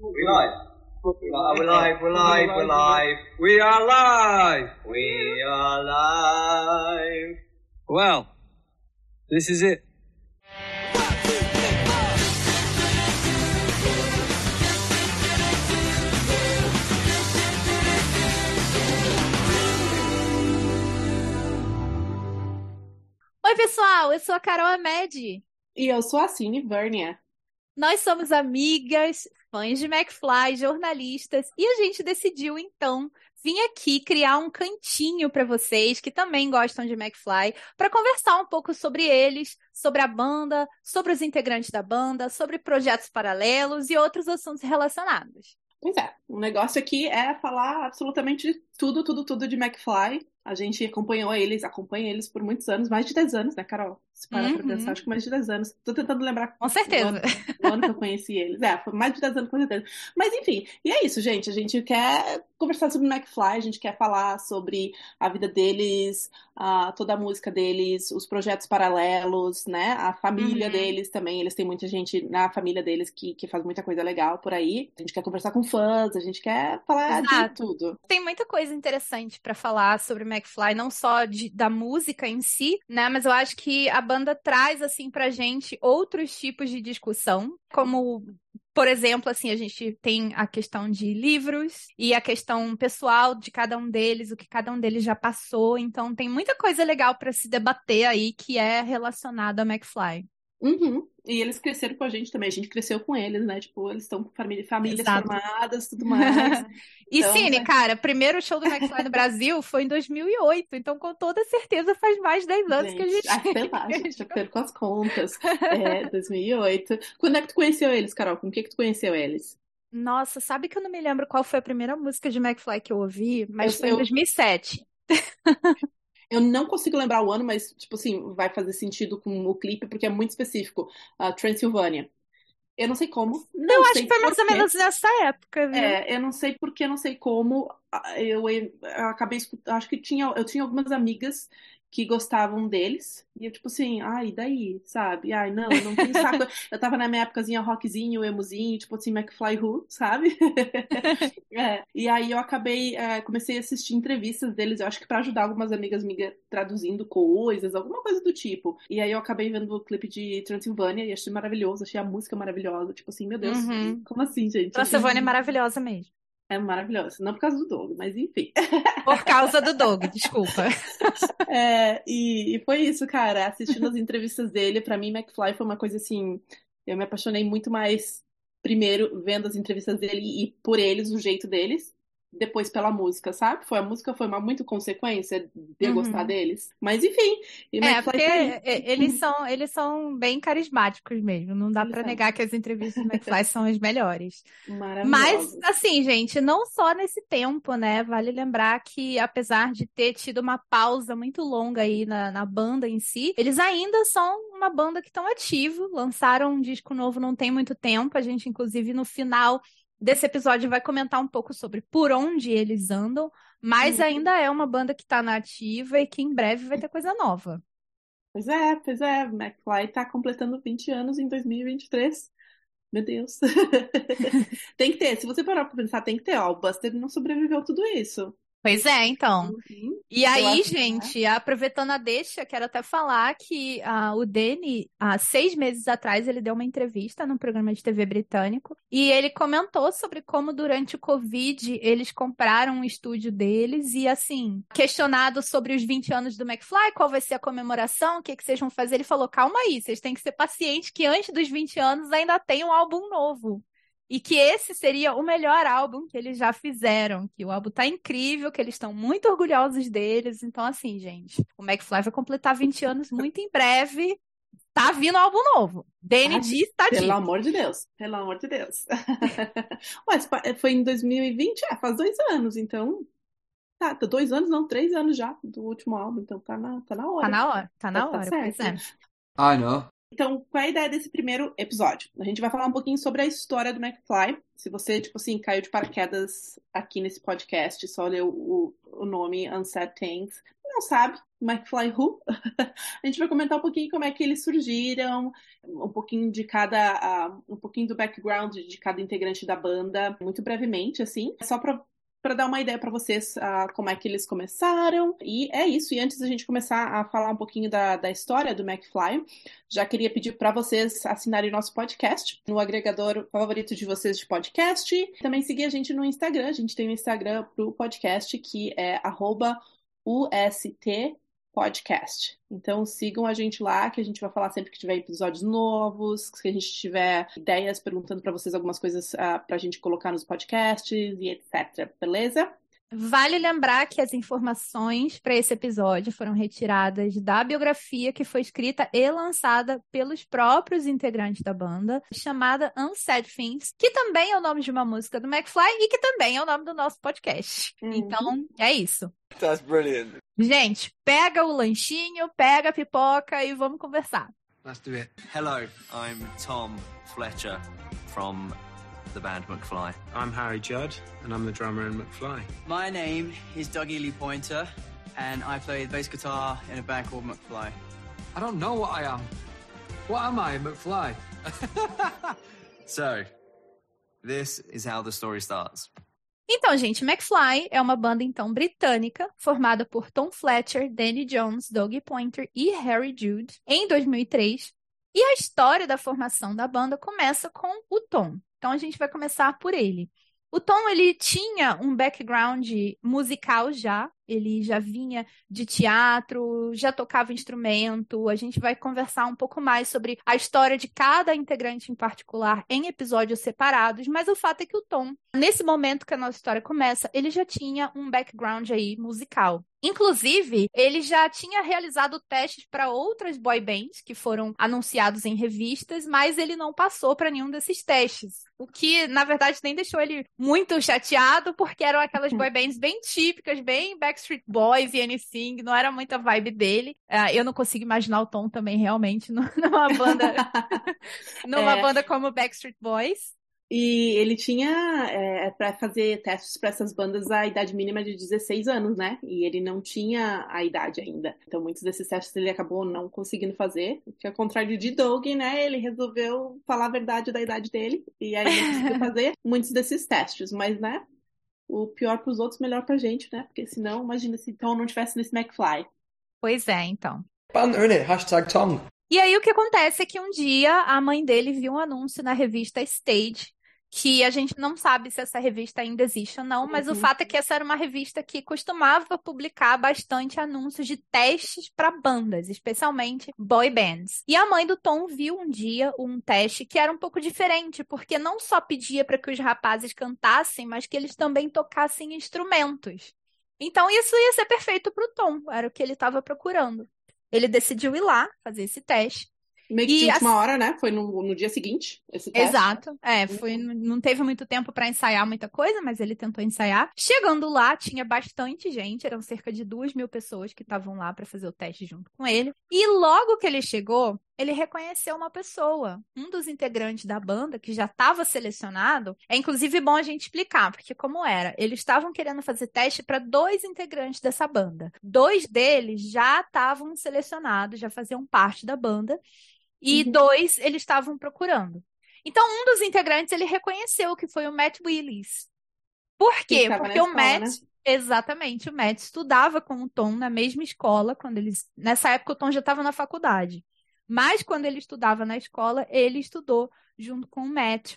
We live. We are live, we're live, we're live. We are live. We are live. Well, this is it. Oi, pessoal, eu sou a Carol Amed. E eu sou a Cine Vernia. Nós somos amigas, fãs de McFly, jornalistas, e a gente decidiu então vir aqui criar um cantinho para vocês que também gostam de McFly, para conversar um pouco sobre eles, sobre a banda, sobre os integrantes da banda, sobre projetos paralelos e outros assuntos relacionados. Pois é, o negócio aqui é falar absolutamente tudo, tudo, tudo de McFly. A gente acompanhou eles, acompanha eles por muitos anos, mais de 10 anos, né, Carol? Se parar uhum. pra pensar, acho que mais de 10 anos. Tô tentando lembrar. Com certeza. O ano, o ano que eu conheci eles. É, foi mais de 10 anos, com certeza. Mas enfim, e é isso, gente. A gente quer conversar sobre o McFly, a gente quer falar sobre a vida deles, uh, toda a música deles, os projetos paralelos, né? A família uhum. deles também. Eles têm muita gente na família deles que, que faz muita coisa legal por aí. A gente quer conversar com fãs, a gente quer falar Exato. de tudo. Tem muita coisa interessante para falar sobre o McFly, não só de, da música em si, né? Mas eu acho que a banda traz, assim, pra gente outros tipos de discussão, como por exemplo, assim, a gente tem a questão de livros e a questão pessoal de cada um deles, o que cada um deles já passou. Então, tem muita coisa legal para se debater aí que é relacionada a McFly. Uhum. E eles cresceram com a gente também, a gente cresceu com eles, né? Tipo, eles estão com família, famílias Exato. formadas, tudo mais. e então, Cine, né? cara, primeiro show do McFly no Brasil foi em 2008, então com toda certeza faz mais de 10 anos gente, que a gente... Ah, sei lá, gente, eu com as contas. É, 2008. Quando é que tu conheceu eles, Carol? Com o que que tu conheceu eles? Nossa, sabe que eu não me lembro qual foi a primeira música de McFly que eu ouvi, mas eu, foi em 2007. Eu não consigo lembrar o ano, mas, tipo assim, vai fazer sentido com o clipe, porque é muito específico. Uh, Transylvania. Eu não sei como. Não eu acho que foi mais ou menos nessa época, viu? É, eu não sei porque, não sei como. Eu, eu, eu acabei escutando. Acho que tinha, eu tinha algumas amigas que gostavam deles. E eu, tipo assim, ai, daí, sabe? Ai, não, não tem saco. eu tava na minha épocazinha rockzinho, emozinho, tipo assim, McFly Who, sabe? é. E aí eu acabei, é, comecei a assistir entrevistas deles, eu acho que para ajudar algumas amigas minhas traduzindo coisas, alguma coisa do tipo. E aí eu acabei vendo o clipe de Transilvânia e achei maravilhoso, achei a música maravilhosa. Tipo assim, meu Deus, uhum. como assim, gente? Transilvânia é maravilhosa mesmo. É maravilhosa. Não por causa do Doug, mas enfim. Por causa do Doug, desculpa. É, e, e, foi isso, cara. Assistindo as entrevistas dele, para mim, McFly foi uma coisa assim. Eu me apaixonei muito mais, primeiro, vendo as entrevistas dele e por eles, o jeito deles depois pela música, sabe? Foi a música foi uma muito consequência de eu uhum. gostar deles. Mas enfim, é porque eles são eles são bem carismáticos mesmo. Não dá para negar que as entrevistas do McFly são as melhores. Mas assim, gente, não só nesse tempo, né? Vale lembrar que apesar de ter tido uma pausa muito longa aí na, na banda em si, eles ainda são uma banda que estão ativo. Lançaram um disco novo não tem muito tempo. A gente inclusive no final desse episódio vai comentar um pouco sobre por onde eles andam, mas uhum. ainda é uma banda que está na ativa e que em breve vai ter coisa nova. Pois é, pois é. McFly está completando 20 anos em 2023. Meu Deus. tem que ter, se você parar para pensar, tem que ter. Ó, o Buster não sobreviveu tudo isso. Pois é, então. Uhum. E aí, gente, aproveitando a deixa, quero até falar que uh, o Danny, há seis meses atrás, ele deu uma entrevista num programa de TV britânico e ele comentou sobre como durante o Covid eles compraram um estúdio deles e, assim, questionado sobre os 20 anos do McFly, qual vai ser a comemoração, o que, que vocês vão fazer, ele falou, calma aí, vocês têm que ser pacientes que antes dos 20 anos ainda tem um álbum novo. E que esse seria o melhor álbum que eles já fizeram. Que o álbum tá incrível, que eles estão muito orgulhosos deles. Então, assim, gente, o McFly vai completar 20 anos muito em breve. Tá vindo álbum novo. Danny disse, tá Pelo amor de Deus. Pelo amor de Deus. Ué, foi em 2020? É, faz dois anos, então. Tá, dois anos, não, três anos já do último álbum, então tá na, tá na hora. Tá na hora, tá na tá, hora, tá pois é. Ah, não. Então, qual é a ideia desse primeiro episódio? A gente vai falar um pouquinho sobre a história do McFly. Se você, tipo assim, caiu de paraquedas aqui nesse podcast, só leu o, o nome Unsaid Things, não sabe, McFly Who. a gente vai comentar um pouquinho como é que eles surgiram, um pouquinho de cada, uh, um pouquinho do background de cada integrante da banda, muito brevemente, assim, só para para dar uma ideia para vocês uh, como é que eles começaram. E é isso. E antes da gente começar a falar um pouquinho da, da história do McFly, já queria pedir para vocês assinarem nosso podcast no agregador favorito de vocês de podcast. Também seguir a gente no Instagram. A gente tem um Instagram pro podcast que é UST podcast. Então sigam a gente lá, que a gente vai falar sempre que tiver episódios novos, que a gente tiver ideias perguntando para vocês algumas coisas uh, ah, para a gente colocar nos podcasts e etc. Beleza? Vale lembrar que as informações para esse episódio foram retiradas da biografia que foi escrita e lançada pelos próprios integrantes da banda, chamada Unsaid Things, que também é o nome de uma música do McFly e que também é o nome do nosso podcast. Uhum. Então, é isso. That's brilliant. Gente, pega o lanchinho, pega a pipoca e vamos conversar. Let's do it. Hello, I'm Tom Fletcher from the band McFly. I'm Harry Judd, and I'm the drummer in McFly. My name is Dougie Lee Pointer, and I play the bass guitar in a band called McFly. I don't know what I am. What am I, McFly? so, this is how the story starts. Então, gente, McFly é uma banda então britânica formada por Tom Fletcher, Danny Jones, Doug Pointer e Harry Judd em 2003. E a história da formação da banda começa com o Tom. Então a gente vai começar por ele. O Tom ele tinha um background musical já, ele já vinha de teatro, já tocava instrumento. A gente vai conversar um pouco mais sobre a história de cada integrante em particular em episódios separados, mas o fato é que o Tom, nesse momento que a nossa história começa, ele já tinha um background aí musical. Inclusive, ele já tinha realizado testes para outras boy bands que foram anunciados em revistas, mas ele não passou para nenhum desses testes. O que, na verdade, nem deixou ele muito chateado, porque eram aquelas boy bands bem típicas, bem back Backstreet Boys e Anything, não era muita vibe dele. Uh, eu não consigo imaginar o Tom também realmente numa banda, numa é. banda como Backstreet Boys. E ele tinha é, para fazer testes para essas bandas a idade mínima de 16 anos, né? E ele não tinha a idade ainda. Então muitos desses testes ele acabou não conseguindo fazer. Que ao contrário de Doug, né? Ele resolveu falar a verdade da idade dele. E aí ele conseguiu fazer muitos desses testes. Mas, né? O pior para os outros, melhor para a gente, né? Porque senão, imagina se Tom não tivesse nesse McFly. Pois é, então. Banner, innit? Hashtag Tom. E aí o que acontece é que um dia a mãe dele viu um anúncio na revista Stage que a gente não sabe se essa revista ainda existe ou não, mas uhum. o fato é que essa era uma revista que costumava publicar bastante anúncios de testes para bandas, especialmente boy bands. E a mãe do Tom viu um dia um teste que era um pouco diferente, porque não só pedia para que os rapazes cantassem, mas que eles também tocassem instrumentos. Então isso ia ser perfeito para o Tom, era o que ele estava procurando. Ele decidiu ir lá fazer esse teste. Meio que de última hora, né? Foi no, no dia seguinte, esse teste. Exato. É, foi, uhum. não teve muito tempo para ensaiar muita coisa, mas ele tentou ensaiar. Chegando lá, tinha bastante gente, eram cerca de duas mil pessoas que estavam lá para fazer o teste junto com ele. E logo que ele chegou, ele reconheceu uma pessoa, um dos integrantes da banda, que já estava selecionado. É inclusive bom a gente explicar, porque como era? Eles estavam querendo fazer teste para dois integrantes dessa banda. Dois deles já estavam selecionados, já faziam parte da banda e uhum. dois eles estavam procurando. Então, um dos integrantes ele reconheceu que foi o Matt Willis. Por quê? Porque o Matt. Né? Exatamente, o Matt estudava com o Tom na mesma escola, quando eles. Nessa época o Tom já estava na faculdade. Mas quando ele estudava na escola, ele estudou junto com o Matt.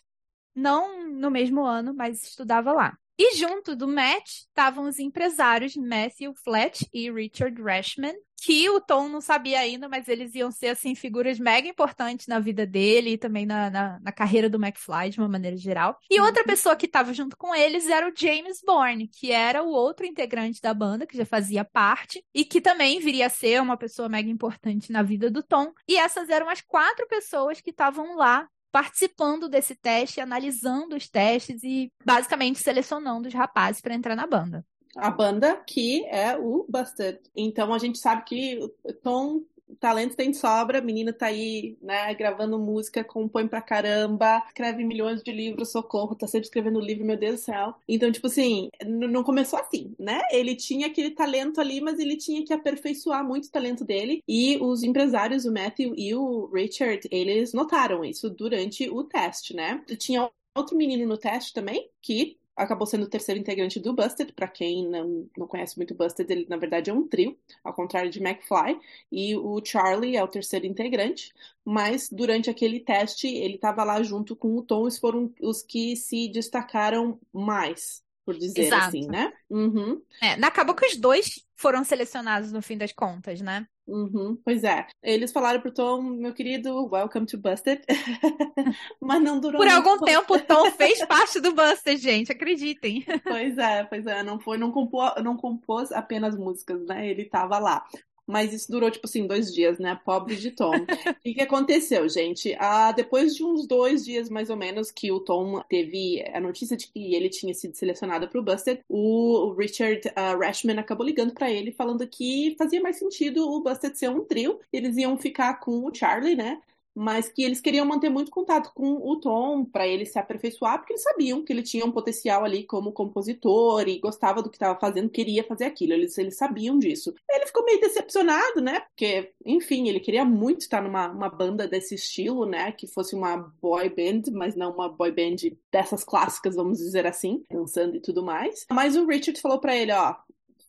Não no mesmo ano, mas estudava lá. E junto do Matt estavam os empresários Matthew Flat e Richard Rashman, que o Tom não sabia ainda, mas eles iam ser assim figuras mega importantes na vida dele e também na, na, na carreira do McFly de uma maneira geral. E uhum. outra pessoa que estava junto com eles era o James Bourne, que era o outro integrante da banda que já fazia parte e que também viria a ser uma pessoa mega importante na vida do Tom. E essas eram as quatro pessoas que estavam lá participando desse teste, analisando os testes e basicamente selecionando os rapazes para entrar na banda. A banda que é o Busted. Então a gente sabe que Tom talento tem de sobra, a menina tá aí, né, gravando música, compõe pra caramba, escreve milhões de livros, socorro, tá sempre escrevendo livro, meu Deus do céu. Então, tipo assim, não começou assim, né? Ele tinha aquele talento ali, mas ele tinha que aperfeiçoar muito o talento dele. E os empresários, o Matthew e o Richard, eles notaram isso durante o teste, né? Tinha outro menino no teste também, que acabou sendo o terceiro integrante do Busted. Para quem não, não conhece muito Busted, ele na verdade é um trio, ao contrário de McFly. E o Charlie é o terceiro integrante. Mas durante aquele teste, ele estava lá junto com o Tom, e foram os que se destacaram mais por dizer Exato. assim, né? Uhum, É, acabou que os dois foram selecionados no fim das contas, né? Uhum, pois é. Eles falaram pro Tom, meu querido, welcome to Busted. Mas não durou Por muito. algum tempo, o Tom fez parte do Buster, gente, acreditem. Pois é, pois é, não foi, não compôs, não compôs apenas músicas, né? Ele tava lá. Mas isso durou, tipo assim, dois dias, né? Pobre de Tom. O que, aconteceu, gente? Ah, depois de uns dois dias, mais ou menos, que o Tom teve a notícia de que ele tinha sido selecionado para o Busted, o Richard ah, Rashman acabou ligando para ele, falando que fazia mais sentido o Busted ser um trio. Eles iam ficar com o Charlie, né? Mas que eles queriam manter muito contato com o Tom para ele se aperfeiçoar, porque eles sabiam que ele tinha um potencial ali como compositor e gostava do que estava fazendo, queria fazer aquilo, eles, eles sabiam disso. Ele ficou meio decepcionado, né? Porque, enfim, ele queria muito estar numa uma banda desse estilo, né? Que fosse uma boy band, mas não uma boy band dessas clássicas, vamos dizer assim, dançando e tudo mais. Mas o Richard falou para ele, ó,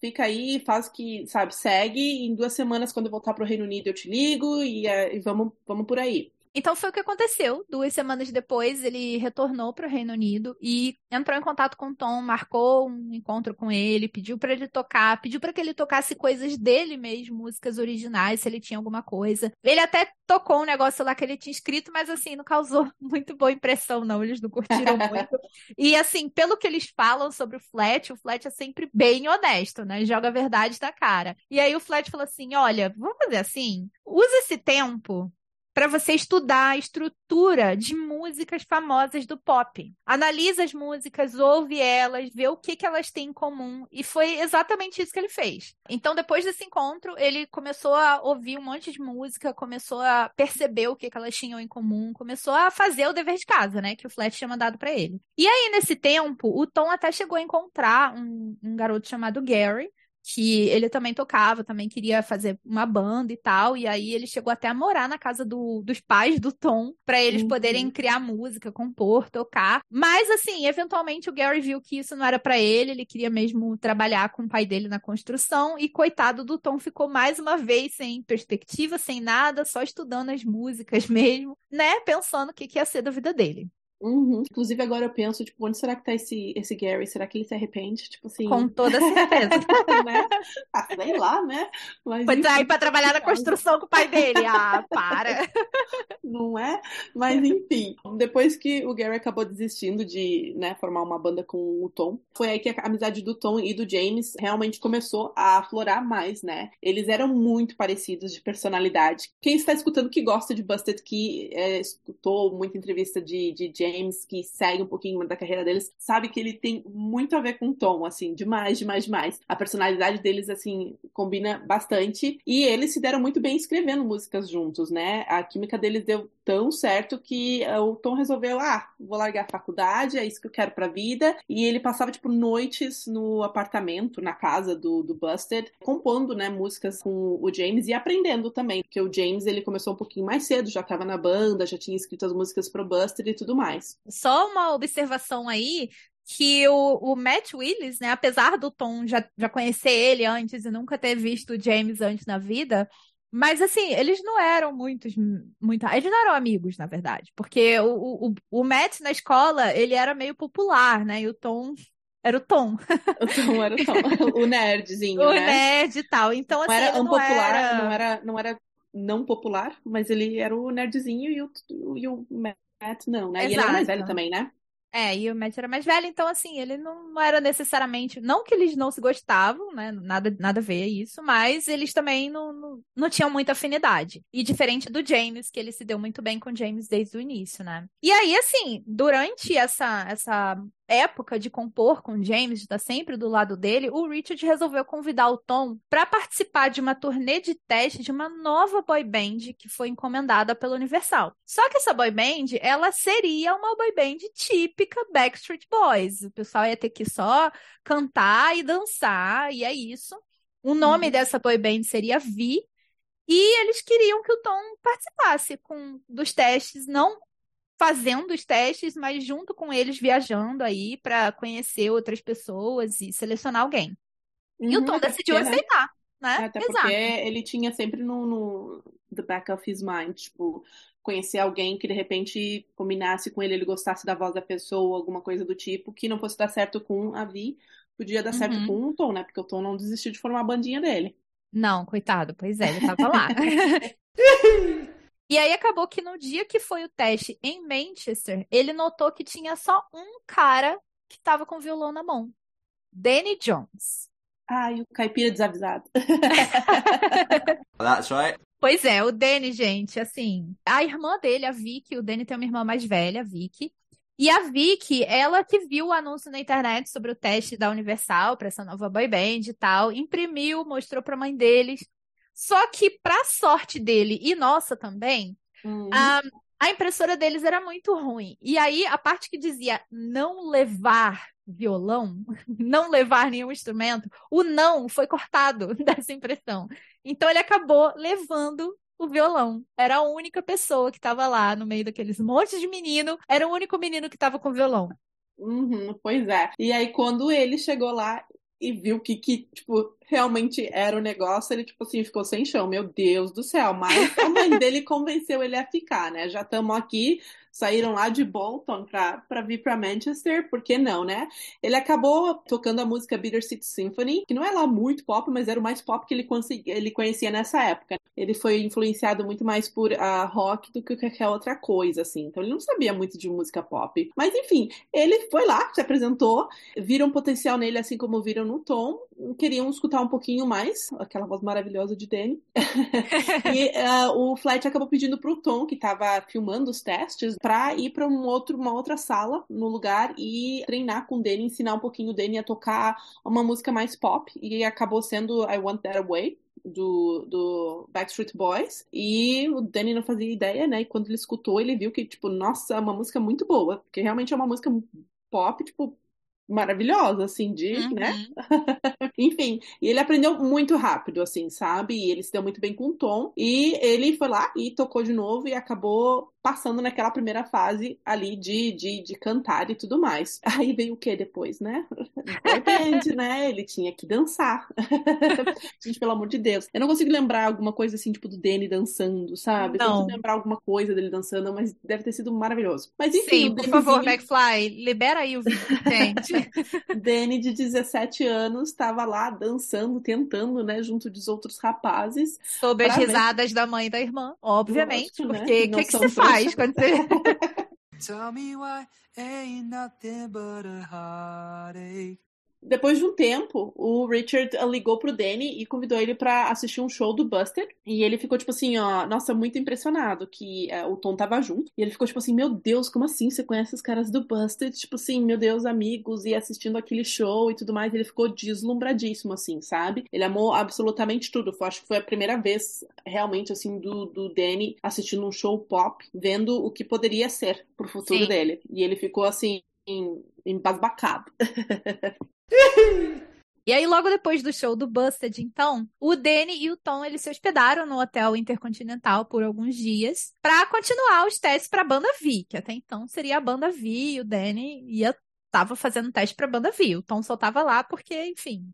fica aí, faz o que, sabe, segue. Em duas semanas, quando eu voltar pro Reino Unido, eu te ligo e, é, e vamos, vamos por aí. Então foi o que aconteceu. Duas semanas depois, ele retornou para o Reino Unido e entrou em contato com o Tom, marcou um encontro com ele, pediu para ele tocar, pediu para que ele tocasse coisas dele mesmo, músicas originais, se ele tinha alguma coisa. Ele até tocou um negócio lá que ele tinha escrito, mas assim, não causou muito boa impressão, não. Eles não curtiram muito. E assim, pelo que eles falam sobre o Flat, o Flat é sempre bem honesto, né? Joga a verdade na cara. E aí o Flat falou assim: olha, vamos fazer assim, usa esse tempo para você estudar a estrutura de músicas famosas do pop. Analisa as músicas, ouve elas, vê o que, que elas têm em comum. E foi exatamente isso que ele fez. Então, depois desse encontro, ele começou a ouvir um monte de música, começou a perceber o que, que elas tinham em comum, começou a fazer o dever de casa, né? Que o Flat tinha mandado para ele. E aí, nesse tempo, o Tom até chegou a encontrar um, um garoto chamado Gary, que ele também tocava, também queria fazer uma banda e tal, e aí ele chegou até a morar na casa do, dos pais do Tom, para eles Uhum. poderem criar música, compor, tocar. Mas assim, eventualmente o Gary viu que isso não era para ele, ele queria mesmo trabalhar com o pai dele na construção, e coitado do Tom ficou mais uma vez sem perspectiva, sem nada, só estudando as músicas mesmo, né, pensando o que, que ia ser da vida dele. Uhum. Inclusive, agora eu penso, tipo, onde será que tá esse, esse Gary? Será que ele se arrepende? Tipo assim. Com toda certeza. né? Ah, sei lá, né? Mas, Foi enfim, sair para trabalhar na construção com o pai dele. Ah, para. não é? Mas enfim, depois que o Gary acabou desistindo de né, formar uma banda com o Tom, foi aí que a amizade do Tom e do James realmente começou a aflorar mais, né? Eles eram muito parecidos de personalidade. Quem está escutando que gosta de Busted, que é, escutou muita entrevista de, de James, que segue um pouquinho da carreira deles, sabe que ele tem muito a ver com Tom, assim, demais, demais, demais. A personalidade deles, assim, combina bastante. E eles se deram muito bem escrevendo músicas juntos, né? A química deles deu tão certo que eh, o Tom resolveu, ah, vou largar a faculdade, é isso que eu quero pra vida. E ele passava, tipo, noites no apartamento, na casa do, do Busted, compondo, né, músicas com o James e aprendendo também, porque o James, ele começou um pouquinho mais cedo, já tava na banda, já tinha escrito as músicas pro Busted e tudo mais. Só uma observação aí, que o, o Matt Willis, né, apesar do Tom já, já conhecer ele antes e nunca ter visto o James antes na vida, mas assim, eles não eram muitos, muito, eles não eram amigos, na verdade, porque o, o, o Matt na escola, ele era meio popular, né, e o Tom era o Tom, O Tom era o Tom, o nerdzinho, o né? nerd e tal, então Não assim, era ele não unpopular, era... não era, não era não popular, mas ele era o nerdzinho e o, e o Matt não, né? E ele era mais Exato. velho também, né? É, e o Matt era mais velho, então assim, ele não, não era necessariamente. Não que eles não se gostavam, né? Nada, nada a ver isso, mas eles também não, não, não tinham muita afinidade. E diferente do James, que ele se deu muito bem com o James desde o início, né? E aí, assim, durante essa, essa época de compor com James, de estar sempre do lado dele, o Richard resolveu convidar o Tom para participar de uma turnê de teste de uma nova boy band que foi encomendada pela Universal. Só que essa boy band, ela seria uma boy band típica Backstreet Boys. O pessoal ia ter que só cantar e dançar, e é isso. O nome uhum. dessa boy band seria Vi, e eles queriam que o Tom participasse com, dos testes, não fazendo os testes, mas junto com eles viajando aí para conhecer outras pessoas e selecionar alguém. Uhum, e o uhum, Tom decidiu porque, aceitar, né? Até Exato. porque ele tinha sempre no, no the back of his mind, tipo, conhecer alguém que de repente combinasse com ele, ele gostasse da voz da pessoa, alguma coisa do tipo, que não fosse dar certo com a Vi, podia dar certo uhum. com o Tom, né? Porque o Tom não desistiu de formar a bandinha dele. Não, coitado, pois é, ele tava lá. e aí acabou que no dia que foi o teste em Manchester, ele notou que tinha só um cara que tava com o violão na mão. Danny Jones. Ai, o caipira desavisado. That's right. Pois é, o Danny, gente, assim, a irmã dele, a Vicky, o Danny tem uma irmã mais velha, a Vicky, e a Vicky, ela que viu o anúncio na internet sobre o teste da Universal para essa nova boy band e tal, imprimiu, mostrou para a mãe deles. Só que, para sorte dele e nossa também, uhum. a, a impressora deles era muito ruim. E aí, a parte que dizia não levar violão, não levar nenhum instrumento, o não foi cortado dessa impressão. Então, ele acabou levando o violão. Era a única pessoa que estava lá no meio daqueles montes de menino. Era o único menino que estava com violão. Uhum, pois é. E aí, quando ele chegou lá e viu que, que, tipo, realmente era o negócio, ele, tipo assim, ficou sem chão. Meu Deus do céu. Mas a mãe dele convenceu ele a ficar, né? Já estamos aqui, saíram lá de Bolton para vir para Manchester, por que não, né? Ele acabou tocando a música Bittersweet Symphony, que não é lá muito pop, mas era o mais pop que ele, ele conhecia nessa época. Ele foi influenciado muito mais por uh, rock do que qualquer outra coisa, assim. Então ele não sabia muito de música pop. Mas enfim, ele foi lá, se apresentou, viram potencial nele, assim como viram no Tom, queriam escutar um pouquinho mais, aquela voz maravilhosa de Danny. e uh, o Flight acabou pedindo pro Tom, que estava filmando os testes, para ir para um outro, uma outra sala no lugar e treinar com o Danny, ensinar um pouquinho o Danny a tocar uma música mais pop. E acabou sendo I Want That Away, do, do Backstreet Boys e o Danny não fazia ideia, né? E quando ele escutou, ele viu que, tipo, nossa, é uma música muito boa, porque realmente é uma música pop, tipo, maravilhosa, assim, de, né? uhum. né? Enfim, e ele aprendeu muito rápido, assim, sabe? E ele se deu muito bem com o Tom. E ele foi lá e tocou de novo e acabou passando naquela primeira fase ali de, de, de cantar e tudo mais. Aí veio o que depois, né? Importante, né? Ele tinha que dançar. Gente, pelo amor de Deus. Eu não consigo lembrar alguma coisa assim, tipo, do Danny dançando, sabe? Não. Eu consigo lembrar alguma coisa dele dançando, mas deve ter sido maravilhoso. Mas enfim. Sim, por favor, McFly, libera aí o vídeo, gente. Danny, de 17 anos, estava lá dançando, tentando, né, junto dos outros rapazes. Sob as risadas ver... da mãe e da irmã, obviamente, Lógico, porque o né? que, que, você faz quando você. Tell me why ain't nothing but a heartache. Depois de um tempo, o Richard ligou pro Danny e convidou ele para assistir um show do Buster. E ele ficou, tipo assim, ó, nossa, muito impressionado que é, o Tom tava junto. E ele ficou, tipo assim, meu Deus, como assim? Você conhece os caras do Buster? Tipo assim, meu Deus, amigos, e assistindo aquele show e tudo mais. Ele ficou deslumbradíssimo, assim, sabe? Ele amou absolutamente tudo. Foi, acho que foi a primeira vez, realmente, assim, do, do Danny assistindo um show pop, vendo o que poderia ser pro futuro Sim. dele. E ele ficou, assim, embasbacado. E aí, logo depois do show do Busted, então, o Danny e o Tom, eles se hospedaram no Hotel Intercontinental por alguns dias para continuar os testes para a banda V, que até então seria a banda V, e o Danny ia tava fazendo teste para a banda V. O Tom só tava lá porque, enfim,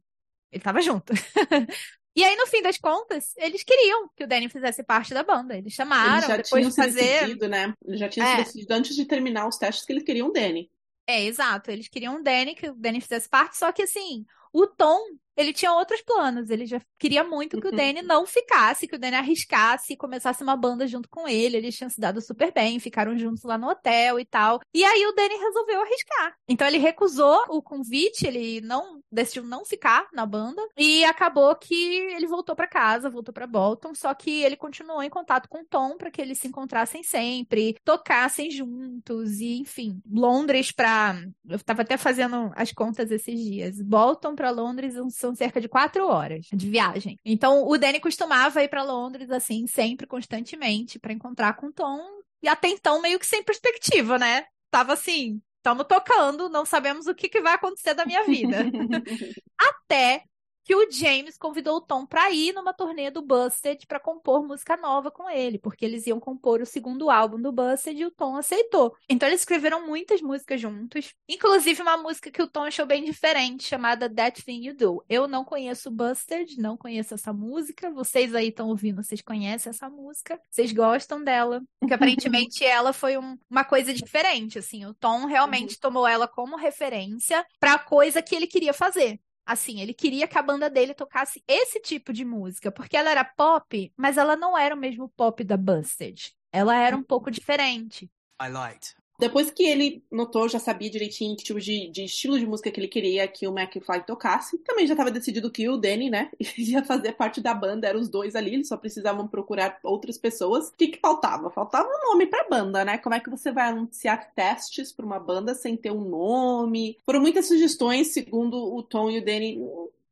ele tava junto. e aí, no fim das contas, eles queriam que o Danny fizesse parte da banda. Eles chamaram, eles já depois tinham de fazer... decidido, né? Já tinham é. decidido antes de terminar os testes que eles queriam o Danny. É, exato. Eles queriam o Danny, que o Danny fizesse parte, só que assim, o Tom ele tinha outros planos. Ele já queria muito que o Danny não ficasse, que o Danny arriscasse e começasse uma banda junto com ele. Eles tinham se dado super bem, ficaram juntos lá no hotel e tal. E aí o Danny resolveu arriscar. Então ele recusou o convite, ele não decidiu não ficar na banda e acabou que ele voltou para casa, voltou para Bolton, só que ele continuou em contato com o Tom para que eles se encontrassem sempre, tocassem juntos e enfim, Londres para eu tava até fazendo as contas esses dias. Bolton para Londres são cerca de quatro horas de viagem. Então o Danny costumava ir para Londres assim sempre constantemente para encontrar com o Tom e até então meio que sem perspectiva, né? Tava assim, estamos tocando, não sabemos o que, que vai acontecer da minha vida. Até que o James convidou o Tom para ir numa turnê do Busted para compor música nova com ele, porque eles iam compor o segundo álbum do Busted e o Tom aceitou. Então eles escreveram muitas músicas juntos, inclusive uma música que o Tom achou bem diferente, chamada That Thing You Do. Eu não conheço Busted, não conheço essa música. Vocês aí estão ouvindo, vocês conhecem essa música? Vocês gostam dela? Porque aparentemente ela foi um, uma coisa diferente, assim. O Tom realmente uhum. tomou ela como referência para a coisa que ele queria fazer. Assim, ele queria que a banda dele tocasse esse tipo de música, porque ela era pop, mas ela não era o mesmo pop da Busted. Ela era um pouco diferente. I liked. Depois que ele notou, já sabia direitinho que tipo de, de estilo de música que ele queria que o McFly tocasse. Também já estava decidido que o Danny, né, ia fazer parte da banda, eram os dois ali, eles só precisavam procurar outras pessoas. O que, que faltava? Faltava um nome pra banda, né? Como é que você vai anunciar testes pra uma banda sem ter um nome? Foram muitas sugestões, segundo o Tom e o Danny,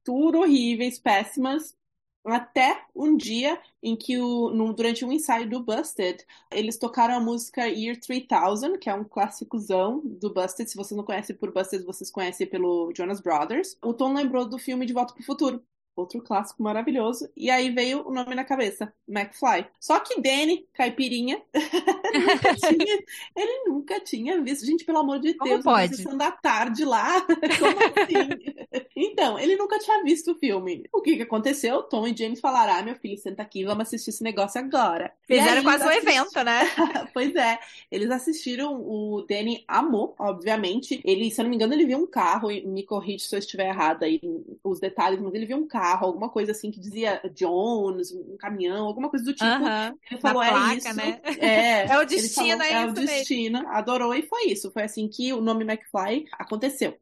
tudo horríveis, péssimas. Até um dia em que, o, no, durante um ensaio do Busted, eles tocaram a música Year 3000, que é um clássicozão do Busted. Se vocês não conhecem por Busted, vocês conhecem pelo Jonas Brothers. O Tom lembrou do filme De Volta para o Futuro outro clássico maravilhoso. E aí veio o nome na cabeça, McFly. Só que Danny, caipirinha, nunca tinha, ele nunca tinha visto. Gente, pelo amor de Como Deus, pode? sessão da tarde lá. Como assim? então, ele nunca tinha visto o filme. O que que aconteceu? Tom e James falaram: ah, meu filho, senta aqui, vamos assistir esse negócio agora. Fizeram aí, quase um evento, né? pois é. Eles assistiram, o Danny amou, obviamente. Ele, se eu não me engano, ele viu um carro, e me corrige se eu estiver errada aí os detalhes, mas ele viu um carro carro, alguma coisa assim que dizia Jones, um caminhão, alguma coisa do tipo. Uh -huh. Ele falou, Na placa, é isso. Né? É, é o destino, falou, é, é isso o destino. Mesmo. Adorou e foi isso. Foi assim que o nome McFly aconteceu.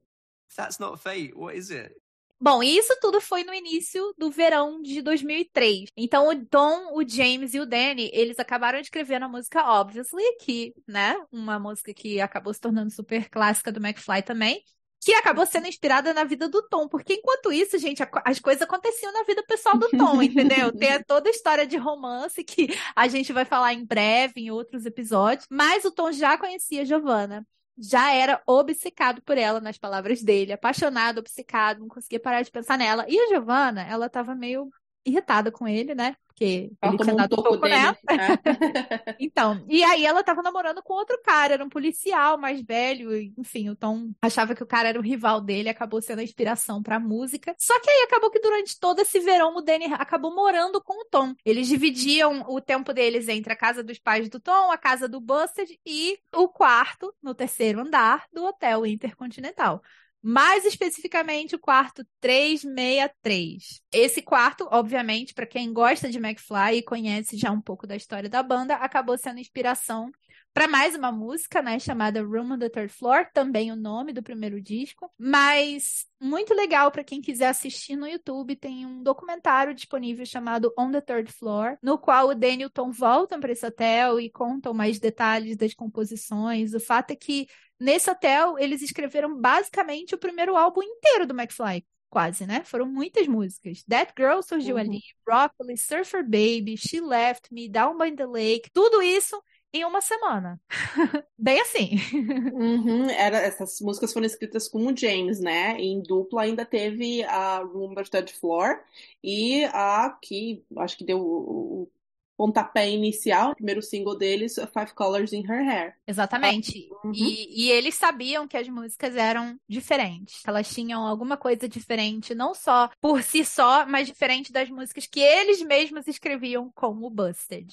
That's not fate. What is it? Bom, isso tudo foi no início do verão de 2003. Então, o Tom, o James e o Danny, eles acabaram de escrever a música Obviously, que, né, uma música que acabou se tornando super clássica do McFly também que acabou sendo inspirada na vida do Tom, porque enquanto isso, gente, a, as coisas aconteciam na vida pessoal do Tom, entendeu? Tem toda a história de romance que a gente vai falar em breve, em outros episódios, mas o Tom já conhecia a Giovanna. Já era obcecado por ela, nas palavras dele, apaixonado, obcecado, não conseguia parar de pensar nela. E a Giovanna, ela tava meio irritada com ele, né? Porque ele tinha dado um pouco nela. É. então, e aí ela tava namorando com outro cara, era um policial mais velho, enfim, o Tom achava que o cara era o rival dele, acabou sendo a inspiração pra música. Só que aí acabou que durante todo esse verão o Danny acabou morando com o Tom. Eles dividiam o tempo deles entre a casa dos pais do Tom, a casa do Busted e o quarto, no terceiro andar, do Hotel Intercontinental. Mais especificamente, o quarto 363. Esse quarto, obviamente, para quem gosta de McFly e conhece já um pouco da história da banda, acabou sendo inspiração para mais uma música, né, chamada Room on the Third Floor, também o nome do primeiro disco, mas muito legal para quem quiser assistir no YouTube, tem um documentário disponível chamado On the Third Floor, no qual o Danielton voltam para esse hotel e contam mais detalhes das composições. O fato é que nesse hotel eles escreveram basicamente o primeiro álbum inteiro do McFly quase, né? Foram muitas músicas. That Girl surgiu Uhum. ali, Broccoli, Surfer Baby, She Left Me, Down by the Lake, tudo isso em uma semana. Bem assim. Uhum, era, essas músicas foram escritas com o James, né? Em dupla ainda teve a Room on the Third Floor e a que acho que deu o pontapé inicial, o primeiro single deles, Five Colors in Her Hair. Exatamente. Uhum. E, e eles sabiam que as músicas eram diferentes. Elas tinham alguma coisa diferente, não só por si só, mas diferente das músicas que eles mesmos escreviam como Busted.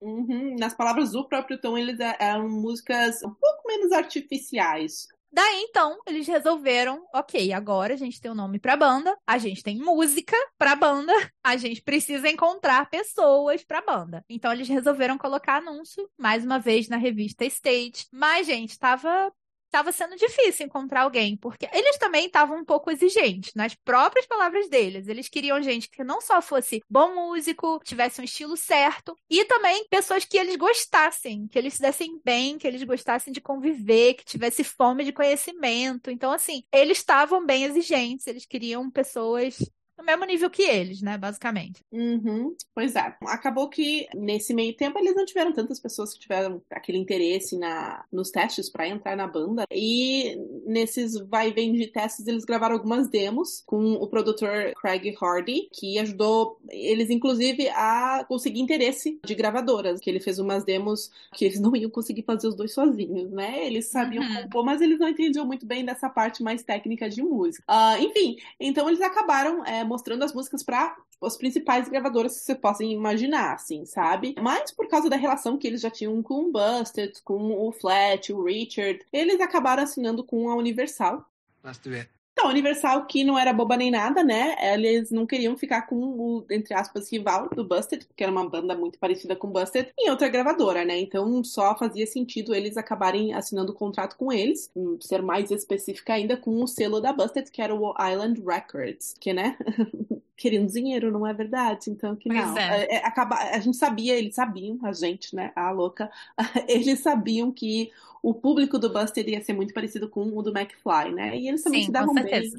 Uhum. Nas palavras do próprio Tom, eles eram músicas um pouco menos artificiais. Daí então, eles resolveram, ok, agora a gente tem um nome pra banda, a gente tem música pra banda, a gente precisa encontrar pessoas pra banda. Então eles resolveram colocar anúncio, mais uma vez, na revista Stage. Mas, gente, tava estava sendo difícil encontrar alguém, porque eles também estavam um pouco exigentes, nas próprias palavras deles. Eles queriam gente que não só fosse bom músico, tivesse um estilo certo, e também pessoas que eles gostassem, que eles se dessem bem, que eles gostassem de conviver, que tivesse fome de conhecimento. Então, assim, eles estavam bem exigentes, eles queriam pessoas no mesmo nível que eles, né, basicamente. Uhum, pois é. Acabou que nesse meio tempo eles não tiveram tantas pessoas que tiveram aquele interesse na, nos testes para entrar na banda. E nesses vai e vem de testes eles gravaram algumas demos com o produtor Craig Hardy, que ajudou eles inclusive a conseguir interesse de gravadoras, que ele fez umas demos que eles não iam conseguir fazer os dois sozinhos, né? Eles sabiam Uhum. compor, mas eles não entendiam muito bem dessa parte mais técnica de música. Ah, enfim, então eles acabaram é, mostrando as músicas para as principais gravadoras que você possa imaginar, assim, sabe? Mas por causa da relação que eles já tinham com o Busted, com o Flat, o Richard, eles acabaram assinando com a Universal. Let's do it. A Universal, que não era boba nem nada, né? Eles não queriam ficar com o, entre aspas, rival do Busted, porque era uma banda muito parecida com o Busted, em outra gravadora, né? Então, só fazia sentido eles acabarem assinando o contrato com eles, ser mais específica ainda, com o selo da Busted, que era o Island Records, que, né? Queriam dinheiro, não é verdade? Então, que Pois não. é. É, é, acaba, a gente sabia, eles sabiam, a gente, né? A louca, eles sabiam que o público do Buster ia ser muito parecido com o do McFly, né? E eles também Sim, se davam bem.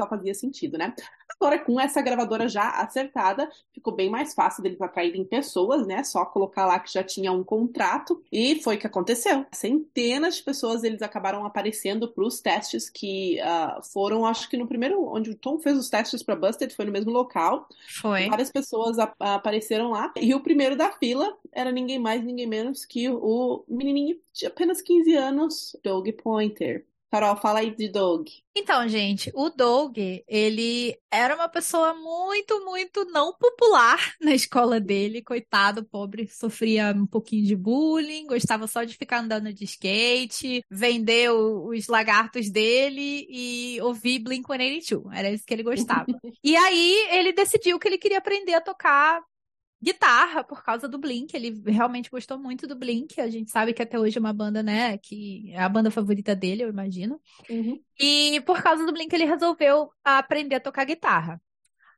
Só fazia sentido, né? Agora, com essa gravadora já acertada, ficou bem mais fácil deles atraírem pessoas, né? Só colocar lá que já tinha um contrato. E foi o que aconteceu. Centenas de pessoas eles acabaram aparecendo para os testes que ah, foram, acho que no primeiro, onde o Tom fez os testes para Busted, foi no mesmo local. Foi. Várias pessoas a- apareceram lá. E o primeiro da fila era ninguém mais, ninguém menos que o menininho de apenas 15 anos, Doug Pointer. Carol, fala aí de Doug. Então, gente, o Doug, ele era uma pessoa muito, muito não popular na escola dele. Coitado, pobre, sofria um pouquinho de bullying, gostava só de ficar andando de skate, vender os lagartos dele e ouvir Blink-182. Era isso que ele gostava. E aí, ele decidiu que ele queria aprender a tocar guitarra por causa do Blink. Ele realmente gostou muito do Blink. A gente sabe que até hoje é uma banda, né, que é a banda favorita dele, eu imagino. Uhum. E por causa do Blink, ele resolveu aprender a tocar guitarra.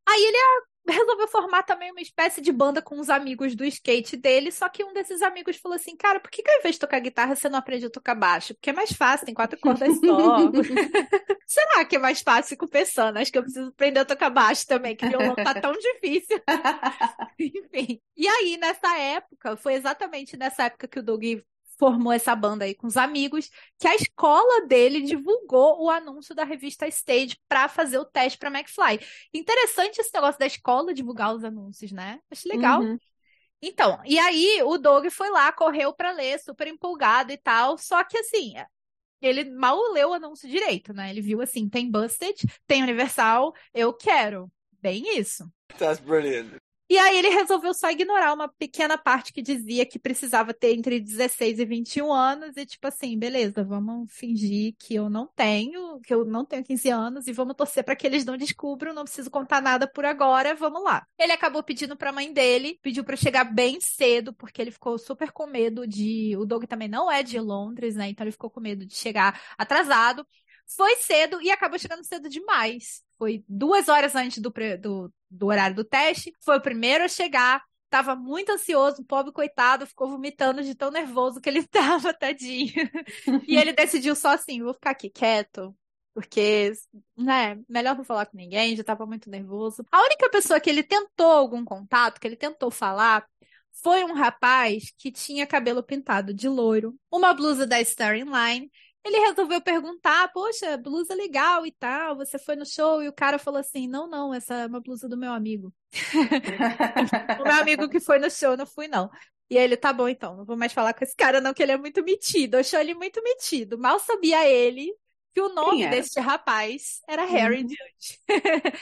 Aí ele ah, resolveu formar também uma espécie de banda com os amigos do skate dele, só que um desses amigos falou assim, cara, por que que ao invés de tocar guitarra você não aprende a tocar baixo? Porque é mais fácil, tem quatro cordas só. Será que é mais fácil? Fico pensando, acho que eu preciso aprender a tocar baixo também, que violão tá tão difícil. Enfim. E aí, nessa época, foi exatamente nessa época que o Doug formou essa banda aí com os amigos, que a escola dele divulgou o anúncio da revista Stage para fazer o teste para McFly. Interessante esse negócio da escola divulgar os anúncios, né? Acho legal. Uhum. Então, e aí o Doug foi lá, correu para ler, super empolgado e tal, só que assim, ele mal leu o anúncio direito, né? Ele viu assim, tem Busted, tem Universal, eu quero. Bem isso. That's brilliant. E aí ele resolveu só ignorar uma pequena parte que dizia que precisava ter entre 16 e 21 anos e tipo assim, beleza, vamos fingir que eu não tenho, que eu não tenho 15 anos e vamos torcer para que eles não descubram, não preciso contar nada por agora, vamos lá. Ele acabou pedindo para a mãe dele, pediu para chegar bem cedo porque ele ficou super com medo de, o Doug também não é de Londres, né? Então ele ficou com medo de chegar atrasado. Foi cedo e acabou chegando cedo demais. Foi duas horas antes do, do, do horário do teste. Foi o primeiro a chegar. Tava muito ansioso, o pobre coitado ficou vomitando de tão nervoso que ele tava, tadinho. E ele decidiu só assim: vou ficar aqui quieto, porque, né, melhor não falar com ninguém, já tava muito nervoso. A única pessoa que ele tentou algum contato, que ele tentou falar, foi um rapaz que tinha cabelo pintado de loiro, uma blusa da Starring Line. Ele resolveu perguntar, poxa, blusa legal e tal, você foi no show? E o cara falou assim, não, não, essa é uma blusa do meu amigo. O meu amigo que foi no show, não fui não. E ele, tá bom então, não vou mais falar com esse cara não, que ele é muito metido. Eu achei ele muito metido. Mal sabia ele que o nome era? deste rapaz era Harry Judge.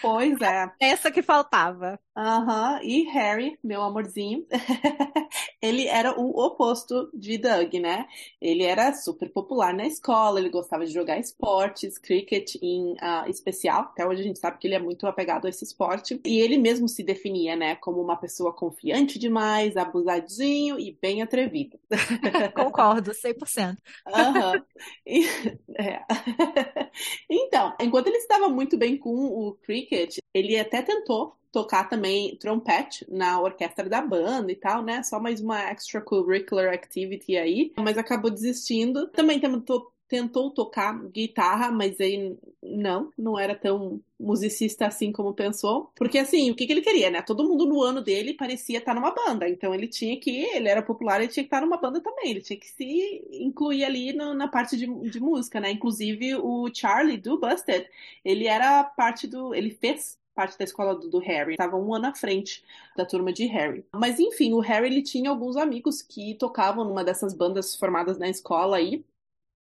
Pois é. Essa que faltava. Aham, e Harry, meu amorzinho, ele era o oposto de Doug, né? Ele era super popular na escola, ele gostava de jogar esportes, cricket em uh, especial. Até hoje a gente sabe que ele é muito apegado a esse esporte. E ele mesmo se definia, né, como uma pessoa confiante demais, abusadinho e bem atrevido. Concordo, 100%. Aham. E, é. Então, enquanto ele estava muito bem com o cricket, ele até tentou tocar também trompete na orquestra da banda e tal, né? Só mais uma extracurricular activity aí, mas acabou desistindo. Também tentou, tentou tocar guitarra, mas aí não, não era tão musicista assim como pensou. Porque assim, o que, que ele queria, né? Todo mundo no ano dele parecia estar numa banda. Então ele tinha que, ele era popular, ele tinha que estar numa banda também. Ele tinha que se incluir ali no, na parte de, de música, né? Inclusive o Charlie do Busted, ele era parte do. Ele fez parte da escola do, do Harry. Estava um ano à frente da turma de Harry. Mas enfim, o Harry ele tinha alguns amigos que tocavam numa dessas bandas formadas na escola aí.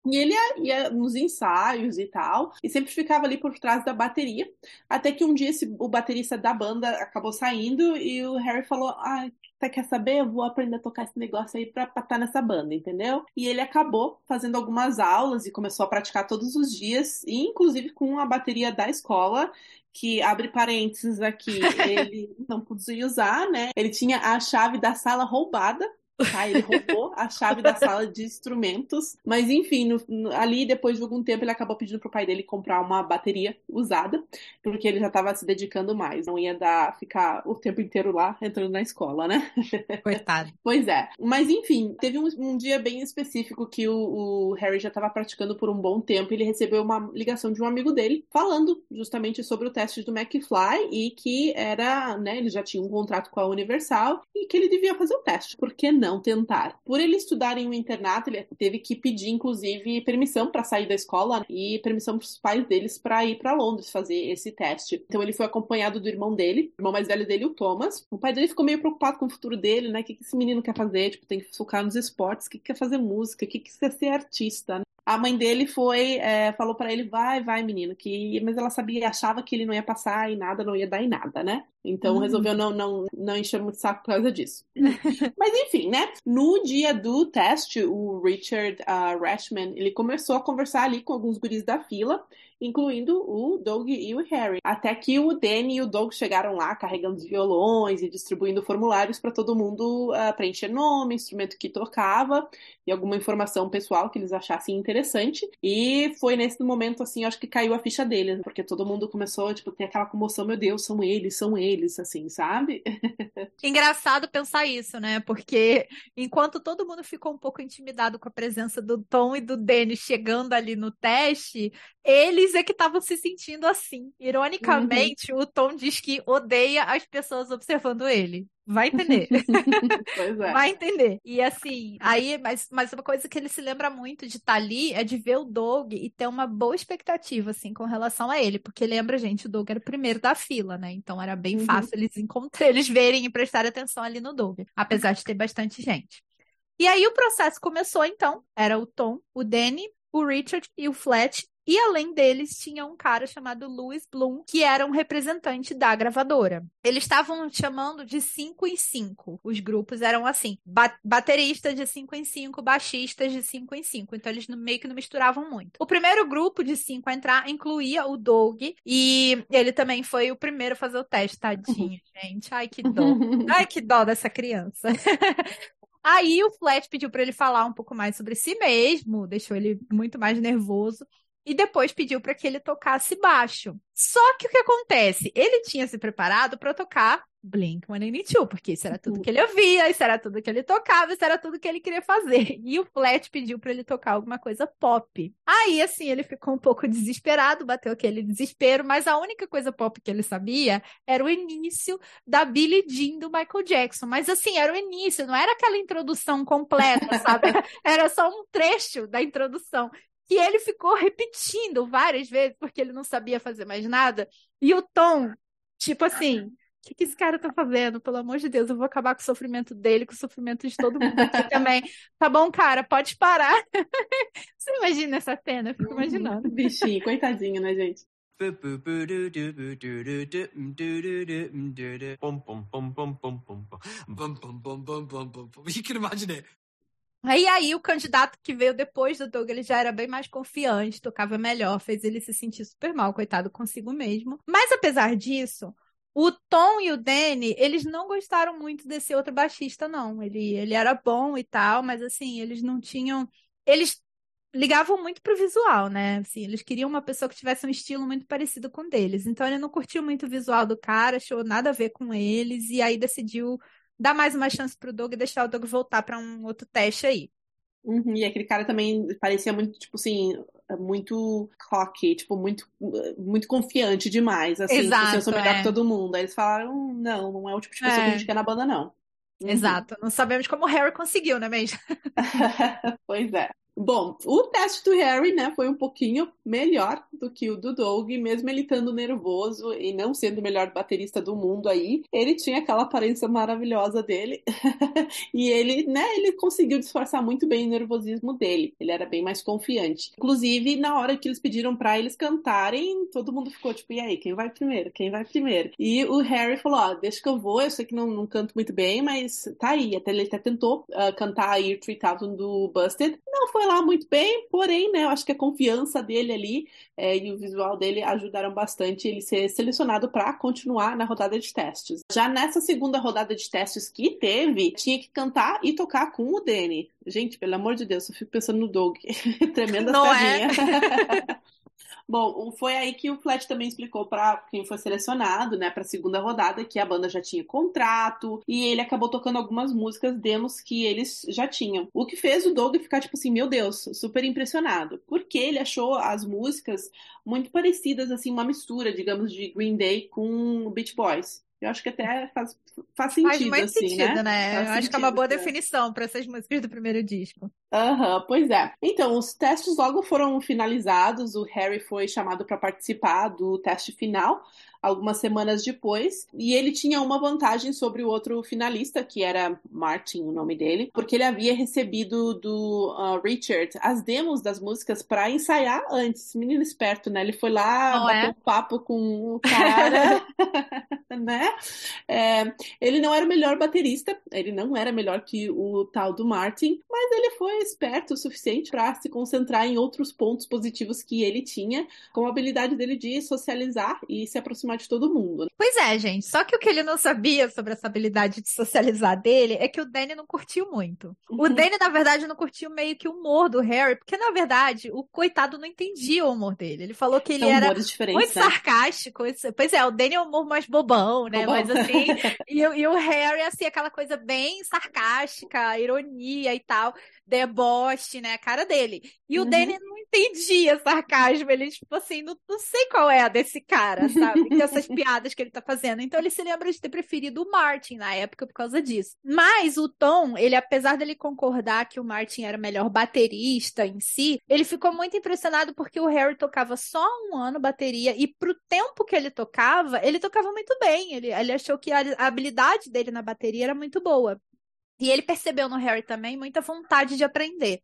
E ele ia, ia, nos ensaios e tal, e sempre ficava ali por trás da bateria. Até que um dia esse, o baterista da banda acabou saindo e o Harry falou: Ah, você quer saber? Eu vou aprender a tocar esse negócio aí pra estar nessa banda, entendeu? E ele acabou fazendo algumas aulas e começou a praticar todos os dias, e inclusive com a bateria da escola que abre parênteses aqui, ele não podia usar, né? Ele tinha a chave da sala roubada Tá? Ele roubou a chave da sala de instrumentos. Mas enfim, no, no, ali depois de algum tempo ele acabou pedindo pro pai dele comprar uma bateria usada, porque ele já estava se dedicando mais. Não ia dar ficar o tempo inteiro lá entrando na escola, né? Coitado. pois é. Mas enfim, teve um, um dia bem específico que o, o Harry já estava praticando por um bom tempo. Ele recebeu uma ligação de um amigo dele falando justamente sobre o teste do McFly e que era, né? Ele já tinha um contrato com a Universal e que ele devia fazer o teste. Por que não? Não tentar. Por ele estudar em um internato, ele teve que pedir, inclusive, permissão para sair da escola e permissão para os pais deles para ir para Londres fazer esse teste. Então ele foi acompanhado do irmão dele, o irmão mais velho dele, o Thomas. O pai dele ficou meio preocupado com o futuro dele, né? O que esse menino quer fazer? Tipo, tem que focar nos esportes, o que quer fazer música, o que quer ser artista, né? A mãe dele foi, é, falou para ele, vai, vai, menino, que mas ela sabia, achava que ele não ia passar e nada, não ia dar em nada, né? Então uhum. resolveu não, não, não encher muito saco por causa disso. mas enfim, né? No dia do teste, o Richard uh, Rashman, ele começou a conversar ali com alguns guris da fila incluindo o Doug e o Harry. Até que o Danny e o Doug chegaram lá carregando os violões e distribuindo formulários para todo mundo uh, preencher nome, instrumento que tocava e alguma informação pessoal que eles achassem interessante. E foi nesse momento, assim, acho que caiu a ficha deles, porque todo mundo começou, tipo, ter aquela comoção, meu Deus, são eles, são eles, assim, sabe? Engraçado pensar isso, né? Porque enquanto todo mundo ficou um pouco intimidado com a presença do Tom e do Danny chegando ali no teste, eles é que estavam se sentindo assim. Ironicamente, uhum. o Tom diz que odeia as pessoas observando ele. Vai entender. pois é. Vai entender. E assim, aí, mas, mas uma coisa que ele se lembra muito de estar tá ali é de ver o Doug e ter uma boa expectativa, assim, com relação a ele. Porque lembra, gente, o Doug era o primeiro da fila, né? Então era bem uhum. fácil eles encontrarem, eles verem e prestarem atenção ali no Doug. Apesar de ter bastante gente. E aí o processo começou, então. Era o Tom, o Danny, o Richard e o Flat e além deles, tinha um cara chamado Louis Bloom, que era um representante da gravadora. Eles estavam chamando de 5 em 5. Os grupos eram assim: ba baterista de 5 em 5, baixistas de 5 em 5. Então eles meio que não misturavam muito. O primeiro grupo de 5 a entrar incluía o Doug, e ele também foi o primeiro a fazer o teste, tadinho, gente. Ai, que dó. Ai, que dó dessa criança. Aí o Flat pediu para ele falar um pouco mais sobre si mesmo, deixou ele muito mais nervoso e depois pediu para que ele tocasse baixo. Só que o que acontece? Ele tinha se preparado para tocar Blink 182, porque isso era tudo que ele ouvia, isso era tudo que ele tocava, isso era tudo que ele queria fazer. E o Flat pediu para ele tocar alguma coisa pop. Aí, assim, ele ficou um pouco desesperado, bateu aquele desespero, mas a única coisa pop que ele sabia era o início da Billie Jean do Michael Jackson. Mas, assim, era o início, não era aquela introdução completa, sabe? Era só um trecho da introdução que ele ficou repetindo várias vezes porque ele não sabia fazer mais nada. E o Tom, tipo assim, o que, que esse cara tá fazendo? Pelo amor de Deus, eu vou acabar com o sofrimento dele, com o sofrimento de todo mundo aqui também. Tá bom, cara, pode parar. Você imagina essa cena? Eu fico imaginando. Bichinho, coitadinho, né, gente? Mm, mm. You can imagine it. Aí aí o candidato que veio depois do Doug, ele já era bem mais confiante, tocava melhor, fez ele se sentir super mal, coitado consigo mesmo. Mas apesar disso, o Tom e o Danny, eles não gostaram muito desse outro baixista, não. Ele, ele era bom e tal, mas assim, eles não tinham. Eles ligavam muito pro visual, né? Assim, eles queriam uma pessoa que tivesse um estilo muito parecido com o deles. Então ele não curtiu muito o visual do cara, achou nada a ver com eles, e aí decidiu dar mais uma chance pro Doug e deixar o Doug voltar para um outro teste aí. Uhum, e aquele cara também parecia muito, tipo assim, muito cocky, tipo, muito, muito confiante demais, assim, Exato, tipo, eu sou melhor é. que todo mundo. Aí eles falaram, não, não é o tipo de pessoa É. que a gente quer na banda, não. Uhum. Exato. Não sabemos como o Harry conseguiu, né mesmo? Pois é. Bom, o teste do Harry, né, foi um pouquinho melhor do que o do Doug, mesmo ele estando nervoso e não sendo o melhor baterista do mundo aí, ele tinha aquela aparência maravilhosa dele. e ele, né, ele conseguiu disfarçar muito bem o nervosismo dele. Ele era bem mais confiante. Inclusive, na hora que eles pediram pra eles cantarem, todo mundo ficou tipo, e aí, quem vai primeiro? Quem vai primeiro? E o Harry falou, ó, deixa que eu vou, eu sei que não, não canto muito bem, mas tá aí. Até ele até tentou ah, cantar a Year 3000 do Busted. Não foi lá muito bem, porém, né, eu acho que a confiança dele ali é, e o visual dele ajudaram bastante ele ser selecionado para continuar na rodada de testes. Já nessa segunda rodada de testes que teve, tinha que cantar e tocar com o Danny. Gente, pelo amor de Deus, eu fico pensando no Doug. Tremenda Não é? Bom, foi aí que o Flat também explicou para quem foi selecionado, né, para a segunda rodada, que a banda já tinha contrato e ele acabou tocando algumas músicas demos que eles já tinham. O que fez o Doug ficar tipo assim, meu Deus, super impressionado, porque ele achou as músicas muito parecidas, assim, uma mistura, digamos, de Green Day com Beach Boys. Eu acho que até faz, faz sentido, Faz muito assim, sentido, né? Faz Eu acho que é uma sentido, boa né? definição para essas músicas do primeiro disco. Aham, pois é. Então, os testes logo foram finalizados. O Harry foi chamado para participar do teste final algumas semanas depois. E ele tinha uma vantagem sobre o outro finalista, que era Martin, o nome dele, porque ele havia recebido do uh, Richard as demos das músicas para ensaiar antes. Menino esperto, né? Ele foi lá, Não bateu é? um papo com o cara, né? É, ele não era o melhor baterista, ele não era melhor que o tal do Martin, mas ele foi esperto o suficiente para se concentrar em outros pontos positivos que ele tinha, com a habilidade dele de socializar e se aproximar de todo mundo. Pois é, gente. Só que o que ele não sabia sobre essa habilidade de socializar dele é que o Danny não curtiu muito. O Uhum. Danny, na verdade, não curtiu meio que o humor do Harry, porque, na verdade, o coitado não entendia o humor dele. Ele falou que ele São era muito né? sarcástico. Pois é, o Danny é um humor mais bobão, né? Bobão. Mas assim, e, o- e o Harry, assim, aquela coisa bem sarcástica, ironia e tal, deboche, né? A cara dele. E o Uhum. Danny não entendia sarcasmo. Ele, tipo assim, não, não sei qual é a desse cara, sabe? Essas piadas que ele tá fazendo. Então ele se lembra de ter preferido o Martin na época por causa disso. Mas o Tom, ele, apesar dele concordar que o Martin era o melhor baterista em si, ele ficou muito impressionado porque o Harry tocava só um ano bateria e pro tempo que ele tocava, ele tocava muito bem. Ele, ele achou que a habilidade dele na bateria era muito boa. E ele percebeu no Harry também muita vontade de aprender.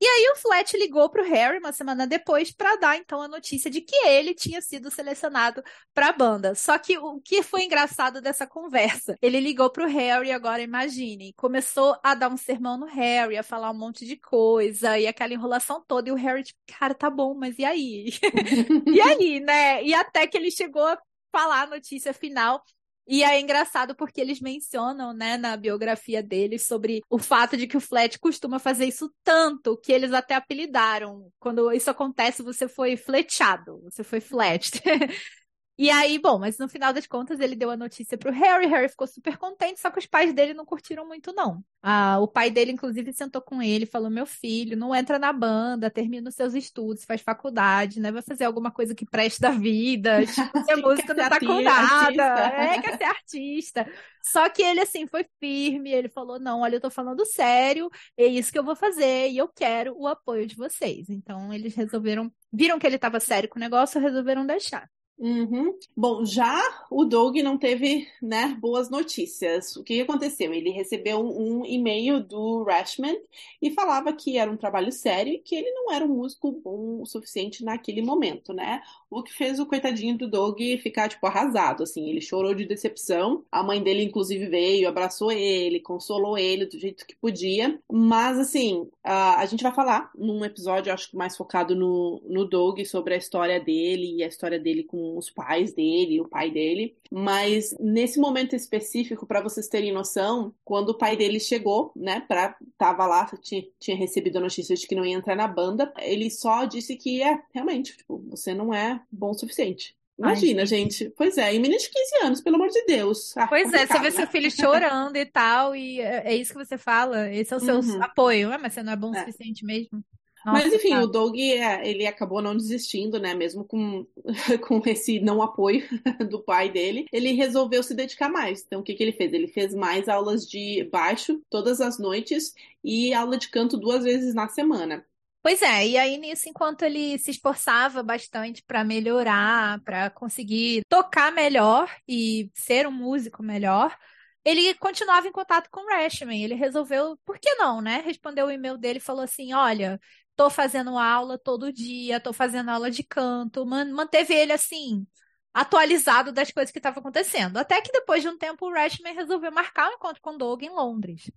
E aí o Flat ligou pro Harry uma semana depois para dar então a notícia de que ele tinha sido selecionado para a banda. Só que o que foi engraçado dessa conversa? Ele ligou pro Harry, agora imagine, começou a dar um sermão no Harry, a falar um monte de coisa e aquela enrolação toda e o Harry tipo, cara, tá bom, mas e aí? E aí, né? E até que ele chegou a falar a notícia final. E é engraçado porque eles mencionam, né, na biografia deles sobre o fato de que o Flat costuma fazer isso tanto que eles até apelidaram. Quando isso acontece, você foi fletchado, você foi flat. E aí, bom, mas no final das contas ele deu a notícia pro Harry, Harry ficou super contente, só que os pais dele não curtiram muito, não. Ah, o pai dele, inclusive, sentou com ele e falou: Meu filho, não entra na banda, termina os seus estudos, faz faculdade, né? Vai fazer alguma coisa que preste da vida. Tipo, ser música não tá com nada. É, quer ser artista. Só que ele, assim, foi firme, ele falou: Não, olha, eu tô falando sério, é isso que eu vou fazer e eu quero o apoio de vocês. Então, eles resolveram, viram que ele tava sério com o negócio, resolveram deixar. Uhum. Bom, já o Doug não teve, né, boas notícias. O que aconteceu? Ele recebeu um e-mail do Rashman e falava que era um trabalho sério e que ele não era um músico bom o suficiente naquele momento, né? O que fez o coitadinho do Doug ficar, tipo, arrasado, assim. Ele chorou de decepção. A mãe dele, inclusive, veio, abraçou ele, consolou ele do jeito que podia. Mas, assim, a, gente vai falar num episódio, acho que mais focado no, no sobre a história dele e a história dele com os pais dele, o pai dele. Mas, nesse momento específico, para vocês terem noção, quando o pai dele chegou, né, pra, tava lá, tinha, tinha recebido a notícia de que não ia entrar na banda, ele só disse que é, realmente, tipo, você não é bom o suficiente. Imagina, Ai, gente. Pois é, em menino de 15 anos, pelo amor de Deus. Ah, pois é, você vê né? seu filho chorando e tal, e é, é isso que você fala, esse é o seu uhum. apoio. Ah, mas você não é bom o é. suficiente mesmo. Nossa, Mas enfim, tá. o Doug é, ele acabou não desistindo, né? Mesmo com, com esse não apoio do pai dele, ele resolveu se dedicar mais. Então, o que, que ele fez? Ele fez mais aulas de baixo todas as noites e aula de canto duas vezes na semana. Pois é, e aí nisso, enquanto ele se esforçava bastante para melhorar, para conseguir tocar melhor e ser um músico melhor, ele continuava em contato com o Rashman. Ele resolveu, por que não, né? Respondeu o e-mail dele e falou assim: Olha, tô fazendo aula todo dia, tô fazendo aula de canto, manteve ele assim. Atualizado das coisas que estavam acontecendo. Até que depois de um tempo, o Rashman resolveu marcar um encontro com o Doug em Londres.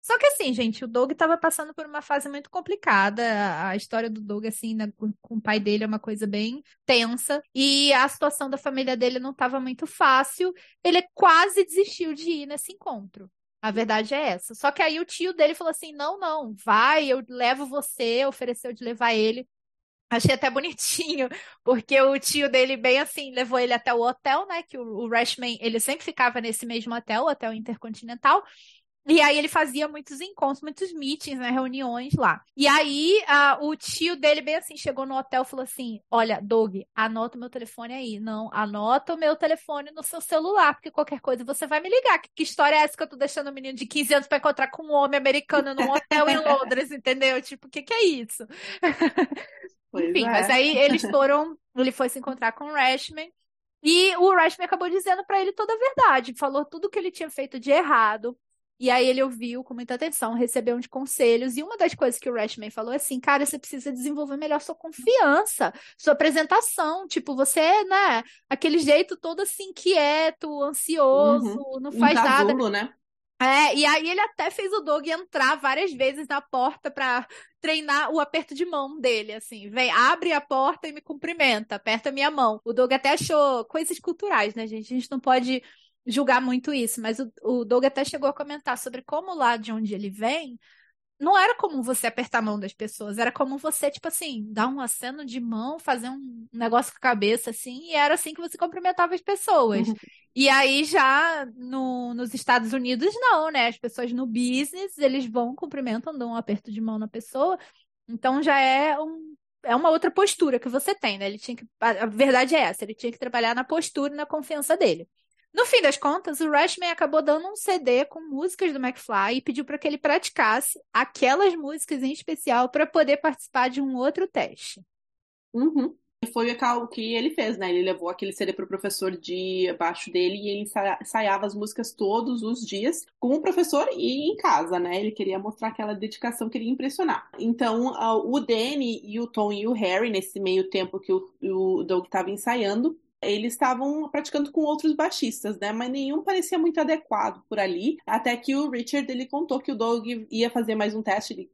Só que assim, gente, o Doug estava passando por uma fase muito complicada. A história do Doug, assim, com, com, o pai dele é uma coisa bem tensa. E a situação da família dele não estava muito fácil. Ele quase desistiu de ir nesse encontro. A verdade é essa. Só que aí o tio dele falou assim: não, não, vai, eu levo você, ofereceu de levar ele. Achei até bonitinho, porque o tio dele, bem assim, levou ele até o hotel, né? Que o, o Rashman, ele sempre ficava nesse mesmo hotel, o Hotel Intercontinental. E aí ele fazia muitos encontros, muitos meetings, né, reuniões lá. E aí a, o tio dele bem assim chegou no hotel e falou assim: "Olha, Doug, anota o meu telefone aí. Não, anota o meu telefone no seu celular, porque qualquer coisa você vai me ligar. Que, que história é essa que eu tô deixando um menino de 15 anos para encontrar com um homem americano num hotel em Londres, entendeu? Tipo, o que que é isso?" Enfim, é. mas aí eles foram, ele foi se encontrar com o Rashman. E o Rashman acabou dizendo para ele toda a verdade, falou tudo que ele tinha feito de errado, e aí ele ouviu com muita atenção, recebeu uns conselhos, e uma das coisas que o Rashman falou é assim, cara, você precisa desenvolver melhor sua confiança, sua apresentação, tipo, você, né, aquele jeito todo assim, quieto, ansioso, uhum. não faz um casulo, nada. né? É, e aí ele até fez o Doug entrar várias vezes na porta para treinar o aperto de mão dele, assim, vem, abre a porta e me cumprimenta, aperta minha mão. O Doug até achou coisas culturais, né, gente? A gente não pode julgar muito isso, mas o, o Doug até chegou a comentar sobre como lá de onde ele vem, não era como você apertar a mão das pessoas, era como você, tipo assim, dar um aceno de mão, fazer um negócio com a cabeça, assim, e era assim que você cumprimentava as pessoas. Uhum. E aí já no, nos Estados Unidos, não, né? As pessoas no business, eles vão, cumprimentam, dão um aperto de mão na pessoa. Então já é um. É uma outra postura que você tem, né? Ele tinha que. A verdade é essa, ele tinha que trabalhar na postura e na confiança dele. No fim das contas, o Rashman acabou dando um CD com músicas do McFly e pediu para que ele praticasse aquelas músicas em especial para poder participar de um outro teste. Uhum. Foi o que ele fez, né? Ele levou aquele CD pro professor de baixo dele e ele ensaiava as músicas todos os dias com o professor e em casa, né? Ele queria mostrar aquela dedicação, queria impressionar. Então, o Danny e o Tom e o Harry, nesse meio tempo que o Doug estava ensaiando, eles estavam praticando com outros baixistas, né? Mas nenhum parecia muito adequado por ali. Até que o Richard ele contou que o Doug ia fazer mais um teste, ele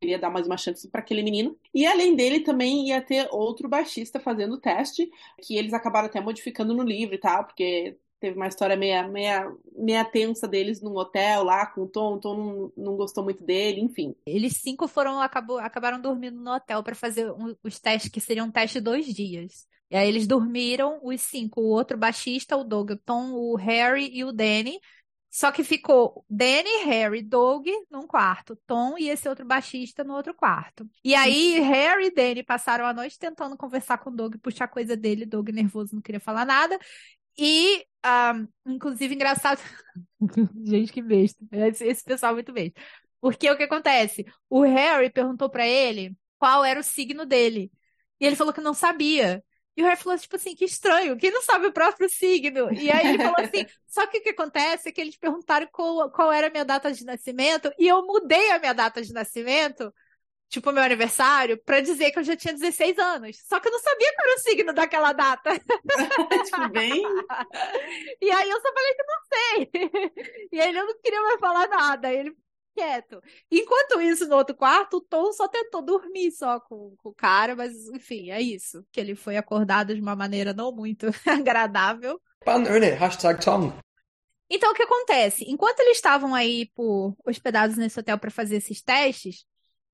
queria dar mais uma chance para aquele menino. E além dele também ia ter outro baixista fazendo o teste, que eles acabaram até modificando no livro e tal, porque teve uma história meia, meia, meia tensa deles num hotel lá com o Tom, o Tom não, não gostou muito dele, enfim. Eles cinco foram acabou, acabaram dormindo no hotel para fazer um, os testes que seriam um teste dois dias. E aí eles dormiram, os cinco, o outro baixista, o Doug, o Tom, o Harry e o Danny. Só que ficou Danny, Harry, Doug num quarto, Tom e esse outro baixista no outro quarto. E aí Harry e Danny passaram a noite tentando conversar com o Doug, puxar coisa dele, Doug nervoso não queria falar nada. E, um, inclusive, engraçado. Gente, que besta. Esse, esse pessoal é muito besta. Porque o que acontece? O Harry perguntou para ele qual era o signo dele. E ele falou que não sabia. E o Harry falou, tipo assim, que estranho, quem não sabe o próprio signo? E aí ele falou assim, só que o que acontece é que eles perguntaram qual, qual era a minha data de nascimento, e eu mudei a minha data de nascimento tipo, meu aniversário, pra dizer que eu já tinha 16 anos. Só que eu não sabia qual era o signo daquela data. tipo, bem. E aí eu só falei que não sei. E aí ele não queria mais falar nada. Ele quieto. Enquanto isso, no outro quarto, o Tom só tentou dormir só com, com o cara, mas enfim, é isso. Que ele foi acordado de uma maneira não muito agradável. Innit? Hashtag Tom. Então, o que acontece? Enquanto eles estavam aí por hospedados nesse hotel para fazer esses testes,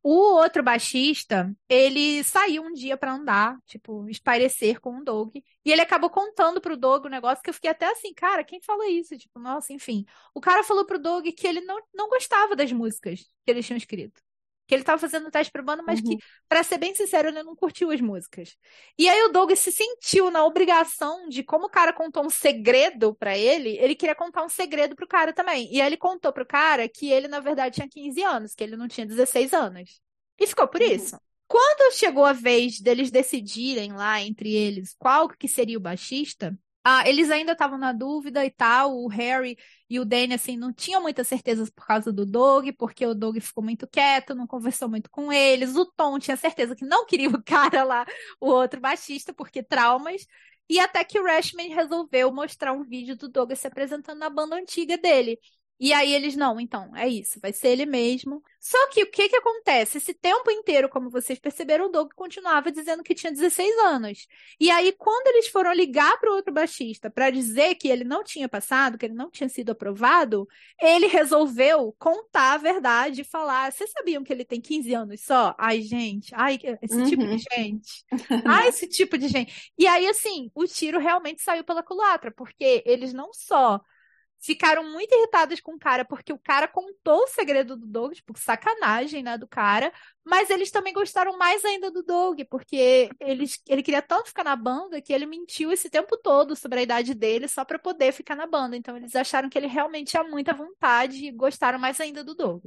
o outro baixista, ele saiu um dia para andar, tipo, espairecer com o Doug. E ele acabou contando pro Doug o um negócio que eu fiquei até assim, cara, quem fala isso? Tipo, nossa, enfim. O cara falou pro Doug que ele não, não gostava das músicas que eles tinham escrito que ele estava fazendo teste para banda, mas uhum. que, para ser bem sincero, ele não curtiu as músicas. E aí o Doug se sentiu na obrigação de, como o cara contou um segredo para ele, ele queria contar um segredo pro cara também. E aí ele contou pro cara que ele, na verdade, tinha 15 anos, que ele não tinha 16 anos. E ficou por uhum. isso. Quando chegou a vez deles decidirem lá entre eles qual que seria o baixista, ah, eles ainda estavam na dúvida e tal. O Harry e o Danny, assim, não tinham muitas certezas por causa do Doug, porque o Doug ficou muito quieto, não conversou muito com eles. O Tom tinha certeza que não queria o cara lá, o outro baixista, porque traumas. E até que o Rashman resolveu mostrar um vídeo do Doug se apresentando na banda antiga dele. E aí eles, não, então, é isso, vai ser ele mesmo. Só que o que que acontece? Esse tempo inteiro, como vocês perceberam, o Doug continuava dizendo que tinha 16 anos. E aí, quando eles foram ligar para o outro baixista para dizer que ele não tinha passado, que ele não tinha sido aprovado, ele resolveu contar a verdade e falar: vocês sabiam que ele tem 15 anos só? Ai, gente, ai, esse uhum. tipo de uhum. gente. Ai, esse tipo de gente. E aí, assim, o tiro realmente saiu pela culatra, porque eles não só ficaram muito irritadas com o cara, porque o cara contou o segredo do Doug, tipo, sacanagem, né, do cara, mas eles também gostaram mais ainda do Doug, porque eles, ele queria tanto ficar na banda que ele mentiu esse tempo todo sobre a idade dele só para poder ficar na banda. Então eles acharam que ele realmente tinha muita vontade e gostaram mais ainda do Doug.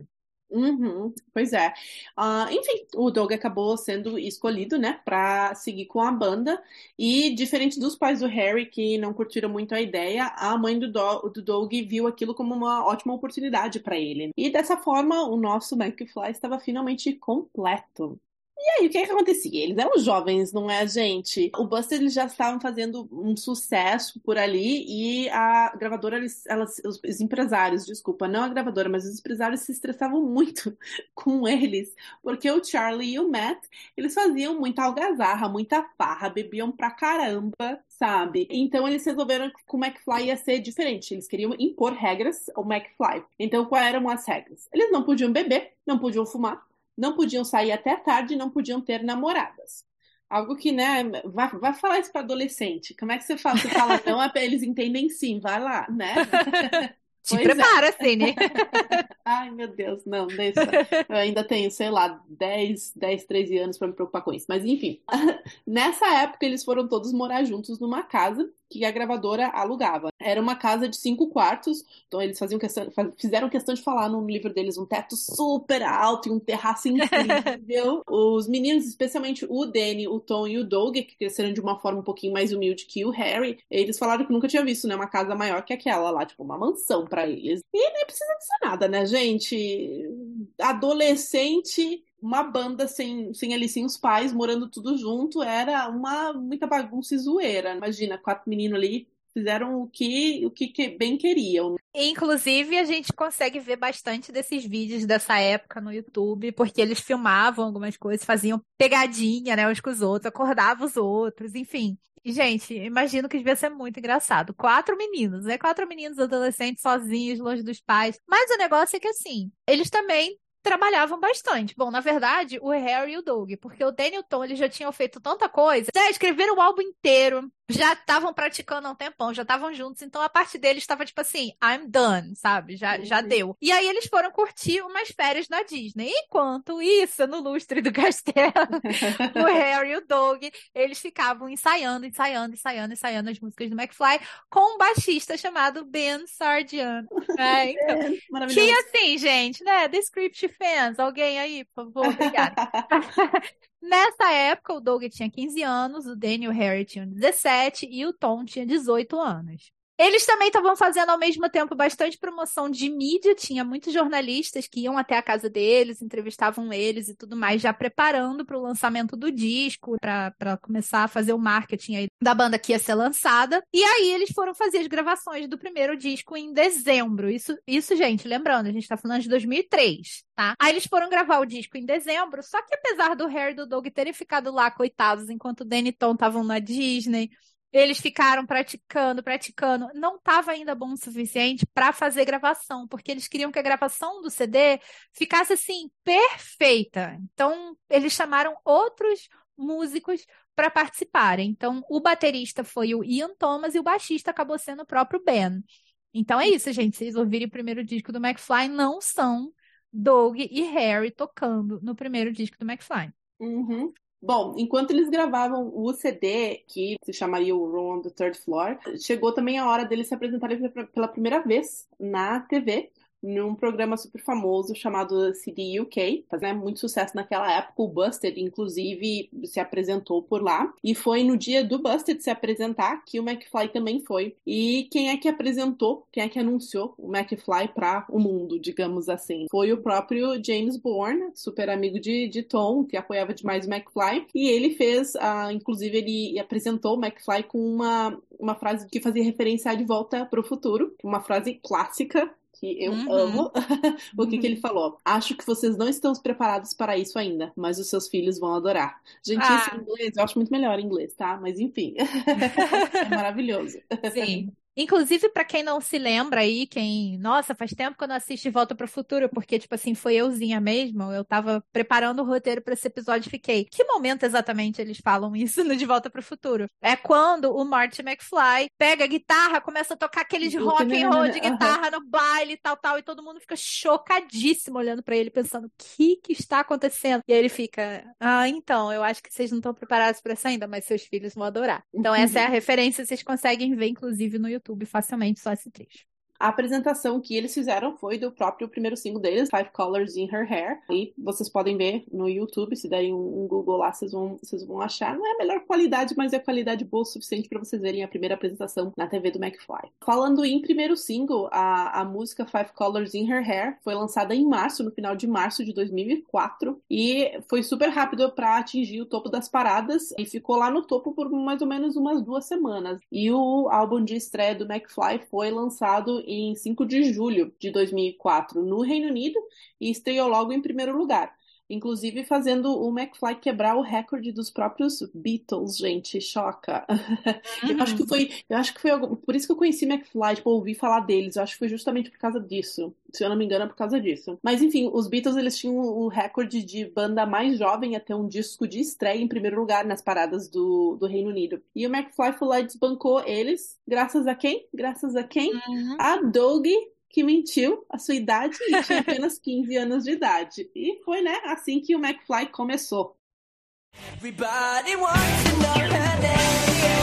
Uhum, pois é. Uh, enfim, o Doug acabou sendo escolhido, né, para seguir com a banda. E diferente dos pais do Harry, que não curtiram muito a ideia, a mãe do, do, do Doug viu aquilo como uma ótima oportunidade para ele. E dessa forma, o nosso McFly estava finalmente completo. E aí, o que, é que acontecia? Eles eram jovens, não é, gente? O Buster, eles já estavam fazendo um sucesso por ali e a gravadora, eles, elas, os, os, empresários, desculpa, não a gravadora, mas os empresários se estressavam muito com eles, porque o Charlie e o Matt, eles faziam muita algazarra, muita farra, bebiam pra caramba, sabe? Então eles resolveram que o McFly ia ser diferente. Eles queriam impor regras ao McFly. Então, quais eram as regras? Eles não podiam beber, não podiam fumar, não podiam sair até tarde, não podiam ter namoradas. Algo que, né, vai, vai falar isso para adolescente. Como é que você fala? Você fala não, é eles entendem sim, vai lá, né? Te pois prepara, é. assim, né? Ai, meu Deus, não, deixa. Eu ainda tenho, sei lá, 10, 10 13 anos para me preocupar com isso. Mas enfim, nessa época eles foram todos morar juntos numa casa que a gravadora alugava. Era uma casa de cinco quartos, então eles faziam questão, fizeram questão de falar no livro deles um teto super alto e um terraço incrível. Os meninos, especialmente o Danny, o Tom e o Doug, que cresceram de uma forma um pouquinho mais humilde que o Harry, eles falaram que nunca tinha visto, né, uma casa maior que aquela lá, tipo uma mansão para eles. E nem precisa dizer nada, né, gente? Adolescente uma banda sem, sem ali, sem os pais, morando tudo junto, era uma muita bagunça e zoeira. Imagina, quatro meninos ali fizeram o que o que bem queriam. Inclusive, a gente consegue ver bastante desses vídeos dessa época no YouTube, porque eles filmavam algumas coisas, faziam pegadinha, né, uns com os outros, acordavam os outros, enfim. Gente, imagino que devia ser muito engraçado. Quatro meninos, né? Quatro meninos adolescentes sozinhos, longe dos pais. Mas o negócio é que, assim, eles também trabalhavam bastante. Bom, na verdade, o Harry e o Doug, porque o Daniel Tom eles já tinham feito tanta coisa, já escreveram o álbum inteiro, já estavam praticando há um tempão, já estavam juntos, então a parte deles estava tipo assim, I'm done, sabe? Já, uhum. já deu. E aí eles foram curtir umas férias na Disney. Enquanto isso, no lustre do castelo, o Harry e o Doug, eles ficavam ensaiando, ensaiando, ensaiando, ensaiando as músicas do McFly com um baixista chamado Ben Sardian. É, então, que assim, gente, né? The Script fans, alguém aí, por favor, obrigada. Nessa época, o Doug tinha 15 anos, o Daniel Harry tinha 17 e o Tom tinha 18 anos. Eles também estavam fazendo ao mesmo tempo bastante promoção de mídia, tinha muitos jornalistas que iam até a casa deles, entrevistavam eles e tudo mais, já preparando para o lançamento do disco, para começar a fazer o marketing aí da banda que ia ser lançada. E aí eles foram fazer as gravações do primeiro disco em dezembro. Isso, isso gente, lembrando, a gente está falando de 2003, tá? Aí eles foram gravar o disco em dezembro, só que apesar do Harry e do Doug terem ficado lá, coitados, enquanto o Danny Tom estavam na Disney eles ficaram praticando, praticando. Não estava ainda bom o suficiente para fazer gravação, porque eles queriam que a gravação do CD ficasse assim perfeita. Então, eles chamaram outros músicos para participarem. Então, o baterista foi o Ian Thomas e o baixista acabou sendo o próprio Ben. Então é isso, gente. Vocês ouvirem o primeiro disco do McFly, não são Doug e Harry tocando no primeiro disco do McFly. Uhum. Bom, enquanto eles gravavam o CD, que se chamaria o Room on the Third Floor, chegou também a hora deles se apresentarem pela primeira vez na TV num programa super famoso chamado CD UK, fazendo muito sucesso naquela época. O Busted, inclusive, se apresentou por lá. E foi no dia do Busted se apresentar que o McFly também foi. E quem é que apresentou, quem é que anunciou o McFly para o mundo, digamos assim? Foi o próprio James Bourne, super amigo de, de Tom, que apoiava demais o McFly. E ele fez, uh, inclusive, ele apresentou o McFly com uma, uma frase que fazia referência a De Volta para o Futuro, uma frase clássica que eu uhum. amo. o que, uhum. que ele falou? Acho que vocês não estão preparados para isso ainda, mas os seus filhos vão adorar. Gente, ah. isso em inglês, eu acho muito melhor em inglês, tá? Mas enfim. é maravilhoso. Sim. Inclusive, para quem não se lembra aí, quem, nossa, faz tempo que eu não assisto De Volta para o Futuro, porque, tipo assim, foi euzinha mesmo. Eu tava preparando o roteiro para esse episódio e fiquei. Que momento exatamente eles falam isso no De Volta para o Futuro? É quando o Marty McFly pega a guitarra, começa a tocar aqueles rock and roll de guitarra no baile e tal, tal, e todo mundo fica chocadíssimo olhando para ele, pensando: o que que está acontecendo? E aí ele fica: ah, então, eu acho que vocês não estão preparados para isso ainda, mas seus filhos vão adorar. Então, essa é a referência, vocês conseguem ver, inclusive, no YouTube. YouTube facilmente só esse trecho. A apresentação que eles fizeram foi do próprio primeiro single deles, Five Colors in Her Hair. E vocês podem ver no YouTube, se derem um Google lá, vocês vão, vocês vão achar. Não é a melhor qualidade, mas é qualidade boa o suficiente para vocês verem a primeira apresentação na TV do McFly. Falando em primeiro single, a, a música Five Colors in Her Hair foi lançada em março, no final de março de 2004. E foi super rápido para atingir o topo das paradas e ficou lá no topo por mais ou menos umas duas semanas. E o álbum de estreia do McFly foi lançado em 5 de julho de 2004 no Reino Unido e estreou logo em primeiro lugar inclusive fazendo o McFly quebrar o recorde dos próprios Beatles, gente, choca. Uhum. eu acho que foi, eu acho que foi por isso que eu conheci McFly, tipo, ouvi falar deles, eu acho que foi justamente por causa disso. Se eu não me engano, é por causa disso. Mas enfim, os Beatles eles tinham o recorde de banda mais jovem a ter um disco de estreia em primeiro lugar nas paradas do, do Reino Unido. E o McFly foi lá e desbancou eles, graças a quem? Graças a quem? Uhum. A Doug que mentiu a sua idade e tinha apenas 15 anos de idade. E foi, né, assim que o McFly começou. Everybody wants to know her name.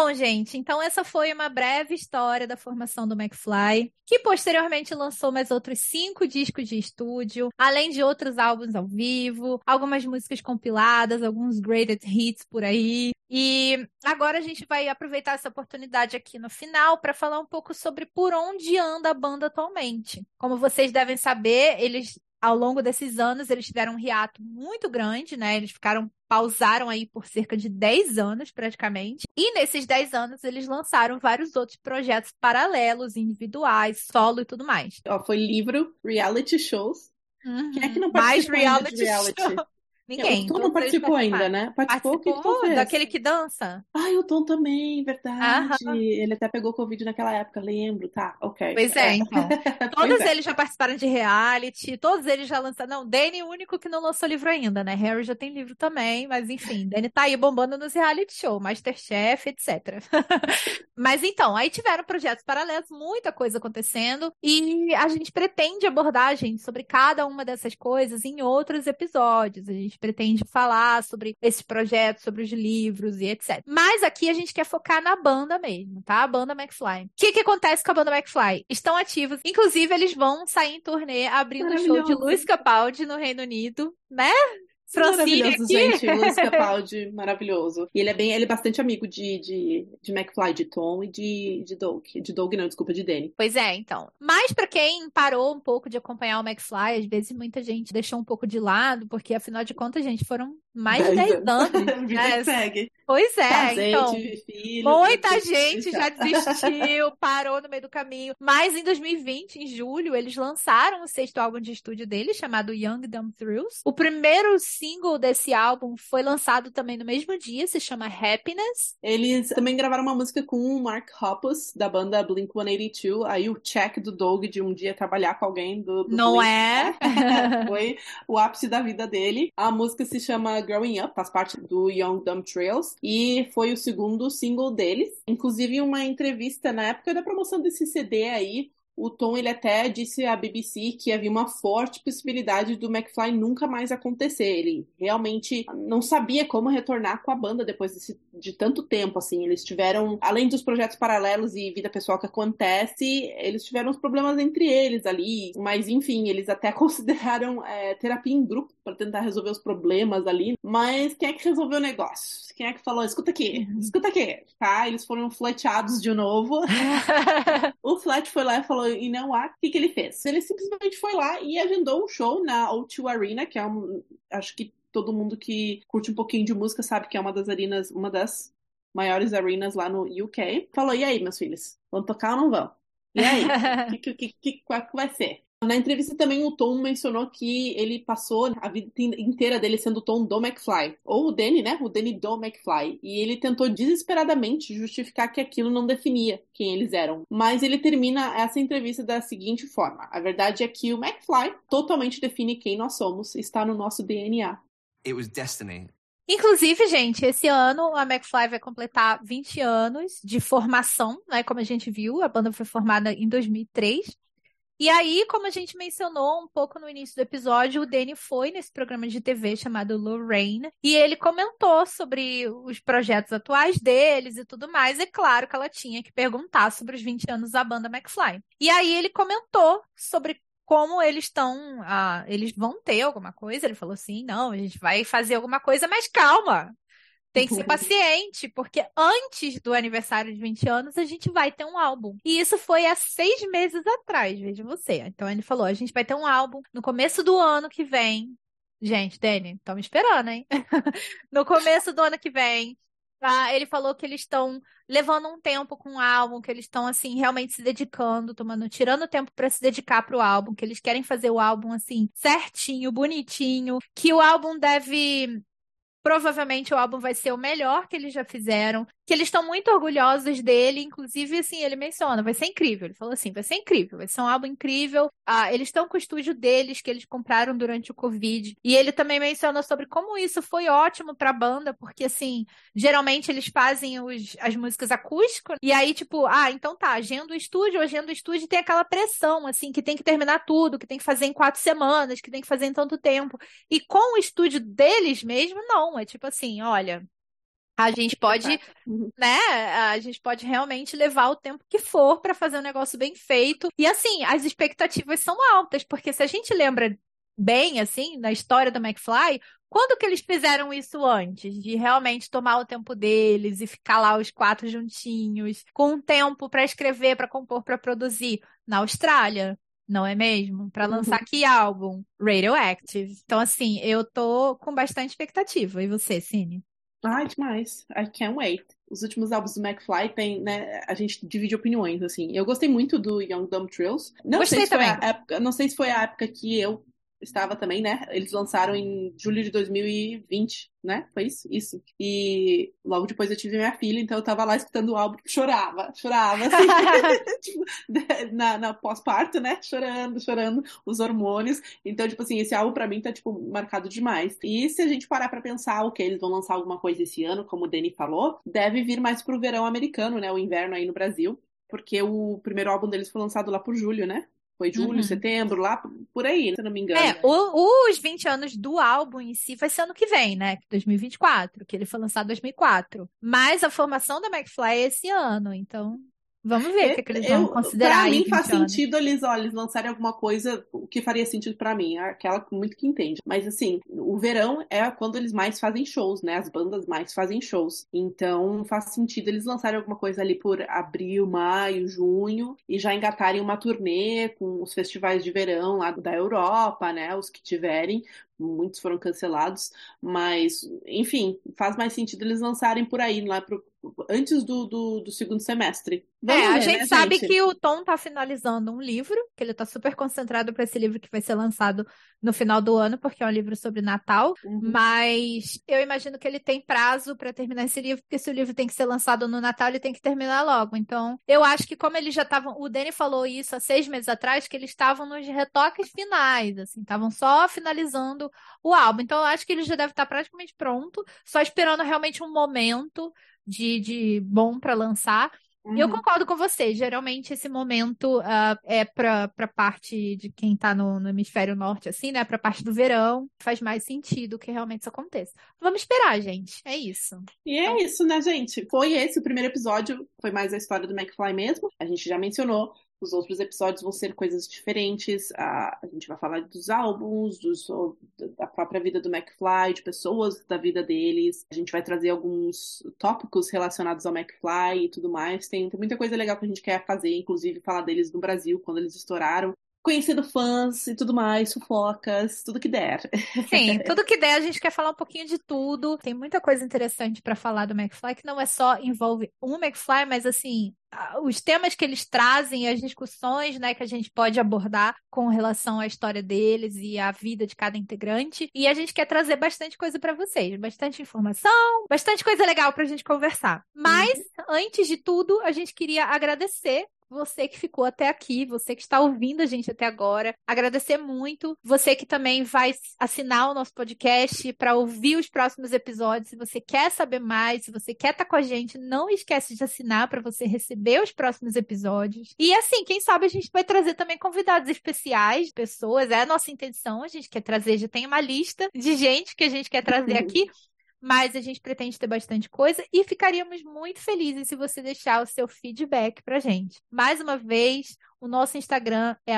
Bom, gente, então essa foi uma breve história da formação do McFly, que posteriormente lançou mais outros cinco discos de estúdio, além de outros álbuns ao vivo, algumas músicas compiladas, alguns greatest hits por aí. E agora a gente vai aproveitar essa oportunidade aqui no final para falar um pouco sobre por onde anda a banda atualmente. Como vocês devem saber, eles ao longo desses anos, eles tiveram um hiato muito grande, né? Eles ficaram, pausaram aí por cerca de 10 anos, praticamente. E nesses 10 anos, eles lançaram vários outros projetos paralelos, individuais, solo e tudo mais. Ó, foi livro, reality shows. Uhum. Quem é que não Mais reality, reality? Show. Ninguém. O Tom não participou ainda, né? Participou, que que Participou fez? daquele que dança? Ai, o Tom também, verdade. Aham. Ele até pegou Covid naquela época, lembro. Tá, ok. Pois é, então. Pois Todos é. eles já participaram de reality, todos eles já lançaram. Não, Danny é o único que não lançou livro ainda, né? Harry já tem livro também, mas enfim, Danny tá aí bombando nos reality show, Masterchef, etc. Mas então, aí tiveram projetos paralelos, muita coisa acontecendo, e a gente pretende abordar, gente, sobre cada uma dessas coisas em outros episódios. A gente pretende falar sobre esses projetos, sobre os livros e etc. Mas aqui a gente quer focar na banda mesmo, tá? A banda McFly. O que que acontece com a banda McFly? Estão ativos, inclusive eles vão sair em turnê abrindo o show de. Luiz Capaldi no Reino Unido, né? Francine Maravilhoso, aqui. gente. Luiz Capaldi, maravilhoso. E ele é bem, ele é bastante amigo de, de, de McFly, de Tom e de, de Doug. De Doug, não, desculpa, de Danny. Pois é, então. Mas pra quem parou um pouco de acompanhar o McFly, às vezes muita gente deixou um pouco de lado, porque afinal de contas, gente, foram mais de 10 anos. Vida né? segue. Pois é, Casei, então. filho. Muita gente já desistiu, parou no meio do caminho. Mas em 2020, em julho, eles lançaram o sexto álbum de estúdio deles, chamado Young Dumb Thrills. O primeiro single desse álbum foi lançado também no mesmo dia, se chama Happiness. Eles também gravaram uma música com o Mark Hoppus, da banda Blink-182. Aí o check do Doug de um dia trabalhar com alguém do, do Não Blink. é? Foi o ápice da vida dele. A música se chama Growing Up, faz parte do Young Dumb Trails e foi o segundo single deles. Inclusive, uma entrevista na época da promoção desse CD aí, o Tom ele até disse à BBC que havia uma forte possibilidade do McFly nunca mais acontecer. Ele realmente não sabia como retornar com a banda depois desse- de tanto tempo, assim. Eles tiveram, além dos projetos paralelos e vida pessoal que acontece, eles tiveram uns problemas entre eles ali. Mas, enfim, eles até consideraram é, terapia em grupo para tentar resolver os problemas ali. Mas quem é que resolveu o negócio? Quem é que falou, escuta aqui, escuta aqui, tá? Eles foram fleteados de novo. O Flat foi lá e falou, e não há, o que, que ele fez? Ele simplesmente foi lá e agendou um show na O2 Arena, que é um. Acho que todo mundo que curte um pouquinho de música sabe que é uma das arenas, uma das maiores arenas lá no UK. Falou, e aí, meus filhos? Vão tocar ou não vão? E aí? O que, que, que, qual que vai ser? Na entrevista também o Tom mencionou que ele passou a vida inteira dele sendo o Tom do McFly. Ou o Danny, né? O Danny do McFly. E ele tentou desesperadamente justificar que aquilo não definia quem eles eram. Mas ele termina essa entrevista da seguinte forma: A verdade é que o McFly totalmente define quem nós somos, está no nosso DNA. It was destiny. Inclusive, gente, esse ano a McFly vai completar 20 anos de formação, né? Como a gente viu, a banda foi formada em 2003. E aí, como a gente mencionou um pouco no início do episódio, o Danny foi nesse programa de TV chamado Lorraine e ele comentou sobre os projetos atuais deles e tudo mais. É claro que ela tinha que perguntar sobre os 20 anos da banda McFly. E aí ele comentou sobre como eles estão, ah, eles vão ter alguma coisa. Ele falou assim: não, a gente vai fazer alguma coisa, mas calma. Tem que ser paciente, porque antes do aniversário de 20 anos a gente vai ter um álbum. E isso foi há seis meses atrás, veja você. Então ele falou: a gente vai ter um álbum no começo do ano que vem. Gente, Danny, estamos esperando, hein? no começo do ano que vem. Ah, ele falou que eles estão levando um tempo com o álbum, que eles estão assim realmente se dedicando, tomando, tirando tempo para se dedicar pro álbum, que eles querem fazer o álbum assim certinho, bonitinho, que o álbum deve Provavelmente o álbum vai ser o melhor que eles já fizeram, que eles estão muito orgulhosos dele, inclusive assim, ele menciona, vai ser incrível. Ele falou assim, vai ser incrível, vai ser um álbum incrível. Ah, eles estão com o estúdio deles que eles compraram durante o Covid. E ele também menciona sobre como isso foi ótimo pra banda, porque assim, geralmente eles fazem os, as músicas acústicas, e aí tipo, ah, então tá, agenda o estúdio, agenda o estúdio tem aquela pressão assim, que tem que terminar tudo, que tem que fazer em quatro semanas, que tem que fazer em tanto tempo. E com o estúdio deles mesmo, não. É tipo assim, olha, a gente pode, né? A gente pode realmente levar o tempo que for para fazer um negócio bem feito. E assim, as expectativas são altas, porque se a gente lembra bem, assim, na história do McFly, quando que eles fizeram isso antes? De realmente tomar o tempo deles e ficar lá os quatro juntinhos, com tempo para escrever, para compor, para produzir? Na Austrália. Não é mesmo? Para lançar que álbum? Radioactive. Então, assim, eu tô com bastante expectativa. E você, Cine? Ai, demais. I can't wait. Os últimos álbuns do McFly tem, né? A gente divide opiniões, assim. Eu gostei muito do Young Dumb Thrills. Não Gostei sei se foi também. a época, não sei se foi a época que eu estava também, né? Eles lançaram em julho de 2020, né? Foi isso? Isso. E logo depois eu tive minha filha, então eu tava lá escutando o álbum, chorava, chorava, assim, tipo, na, na pós-parto, né? Chorando, chorando, os hormônios. Então, tipo assim, esse álbum pra mim tá, tipo, marcado demais. E se a gente parar pra pensar, o que eles vão lançar alguma coisa esse ano, como o Danny falou, deve vir mais pro verão americano, né? O inverno aí no Brasil. Porque o primeiro álbum deles foi lançado lá por julho, né? Foi julho, uhum. setembro, lá por aí, se não me engano. É, o, os 20 anos do álbum em si vai ser ano que vem, né? 2024, que ele foi lançado em 2004. Mas a formação da McFly é esse ano, então Vamos ver o que, que, eles vão eu, considerar. Pra mim faz anos. sentido eles, olha, eles lançarem alguma coisa, que faria sentido para mim, é aquela muito que entende. Mas assim, o verão é quando eles mais fazem shows, né? As bandas mais fazem shows. Então faz sentido eles lançarem alguma coisa ali por abril, maio, junho e já engatarem uma turnê com os festivais de verão lá da Europa, né? Os que tiverem, muitos foram cancelados, mas, enfim, faz mais sentido eles lançarem por aí, lá pro, antes do, do, do segundo semestre. Vamos é, ver, a gente né, sabe gente? que o Tom tá finalizando um livro, que ele tá super concentrado para esse livro que vai ser lançado no final do ano, porque é um livro sobre Natal, uhum. mas eu imagino que ele tem prazo para terminar esse livro, porque se o livro tem que ser lançado no Natal, ele tem que terminar logo. Então, eu acho que como eles já estavam, o Danny falou isso há seis meses atrás, que eles estavam nos retoques finais, assim, estavam só finalizando o álbum. Então, eu acho que ele já deve estar praticamente pronto, só esperando realmente um momento de, de bom para lançar. Uhum. Eu concordo com você. Geralmente esse momento uh, é para a parte de quem está no, no, hemisfério norte, assim, né? Para a parte do verão. Faz mais sentido que realmente isso aconteça. Vamos esperar, gente. É isso. E é isso, né, gente? Foi esse o primeiro episódio. Foi mais a história do McFly mesmo. A gente já mencionou. Os outros episódios vão ser coisas diferentes. A, a gente vai falar dos álbuns, dos, da própria vida do McFly, de pessoas da vida deles. A gente vai trazer alguns tópicos relacionados ao McFly e tudo mais. Tem, tem muita coisa legal que a gente quer fazer, inclusive falar deles no Brasil, quando eles estouraram conhecendo fãs e tudo mais, fofocas, tudo que der. Sim, tudo que der, a gente quer falar um pouquinho de tudo. Tem muita coisa interessante para falar do McFly, que não é só envolve um McFly, mas assim, os temas que eles trazem, as discussões, né, que a gente pode abordar com relação à história deles e à vida de cada integrante. E a gente quer trazer bastante coisa para vocês, bastante informação, bastante coisa legal para a gente conversar. Mas, uhum. antes de tudo, a gente queria agradecer você que ficou até aqui, você que está ouvindo a gente até agora. Agradecer muito. Você que também vai assinar o nosso podcast para ouvir os próximos episódios. Se você quer saber mais, se você quer estar com a gente, não esquece de assinar para você receber os próximos episódios. E assim, quem sabe a gente vai trazer também convidados especiais, pessoas. É a nossa intenção. A gente quer trazer, já tem uma lista de gente que a gente quer trazer aqui mas a gente pretende ter bastante coisa e ficaríamos muito felizes se você deixar o seu feedback pra gente. Mais uma vez, o nosso Instagram é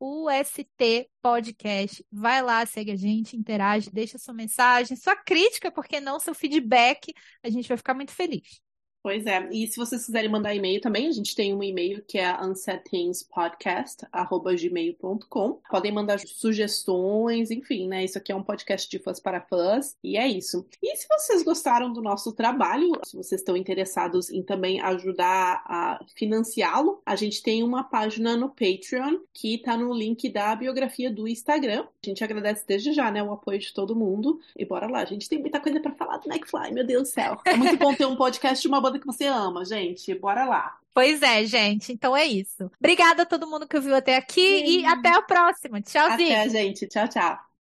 @ustpodcast. Vai lá, segue a gente, interage, deixa sua mensagem, sua crítica, porque não seu feedback, a gente vai ficar muito feliz. Pois é, e se vocês quiserem mandar e-mail também, a gente tem um e-mail que é unsettingspodcast.gmail.com. Podem mandar sugestões, enfim, né? Isso aqui é um podcast de fãs para fãs, e é isso. E se vocês gostaram do nosso trabalho, se vocês estão interessados em também ajudar a financiá-lo, a gente tem uma página no Patreon que tá no link da biografia do Instagram. A gente agradece desde já, né, o apoio de todo mundo. E bora lá, a gente tem muita coisa para falar do McFly, meu Deus do céu. É muito bom ter um podcast de uma banda que você ama, gente. Bora lá. Pois é, gente. Então é isso. Obrigada a todo mundo que ouviu até aqui Sim. e até a próxima. Tchauzinho. Até, gente. Tchau, tchau.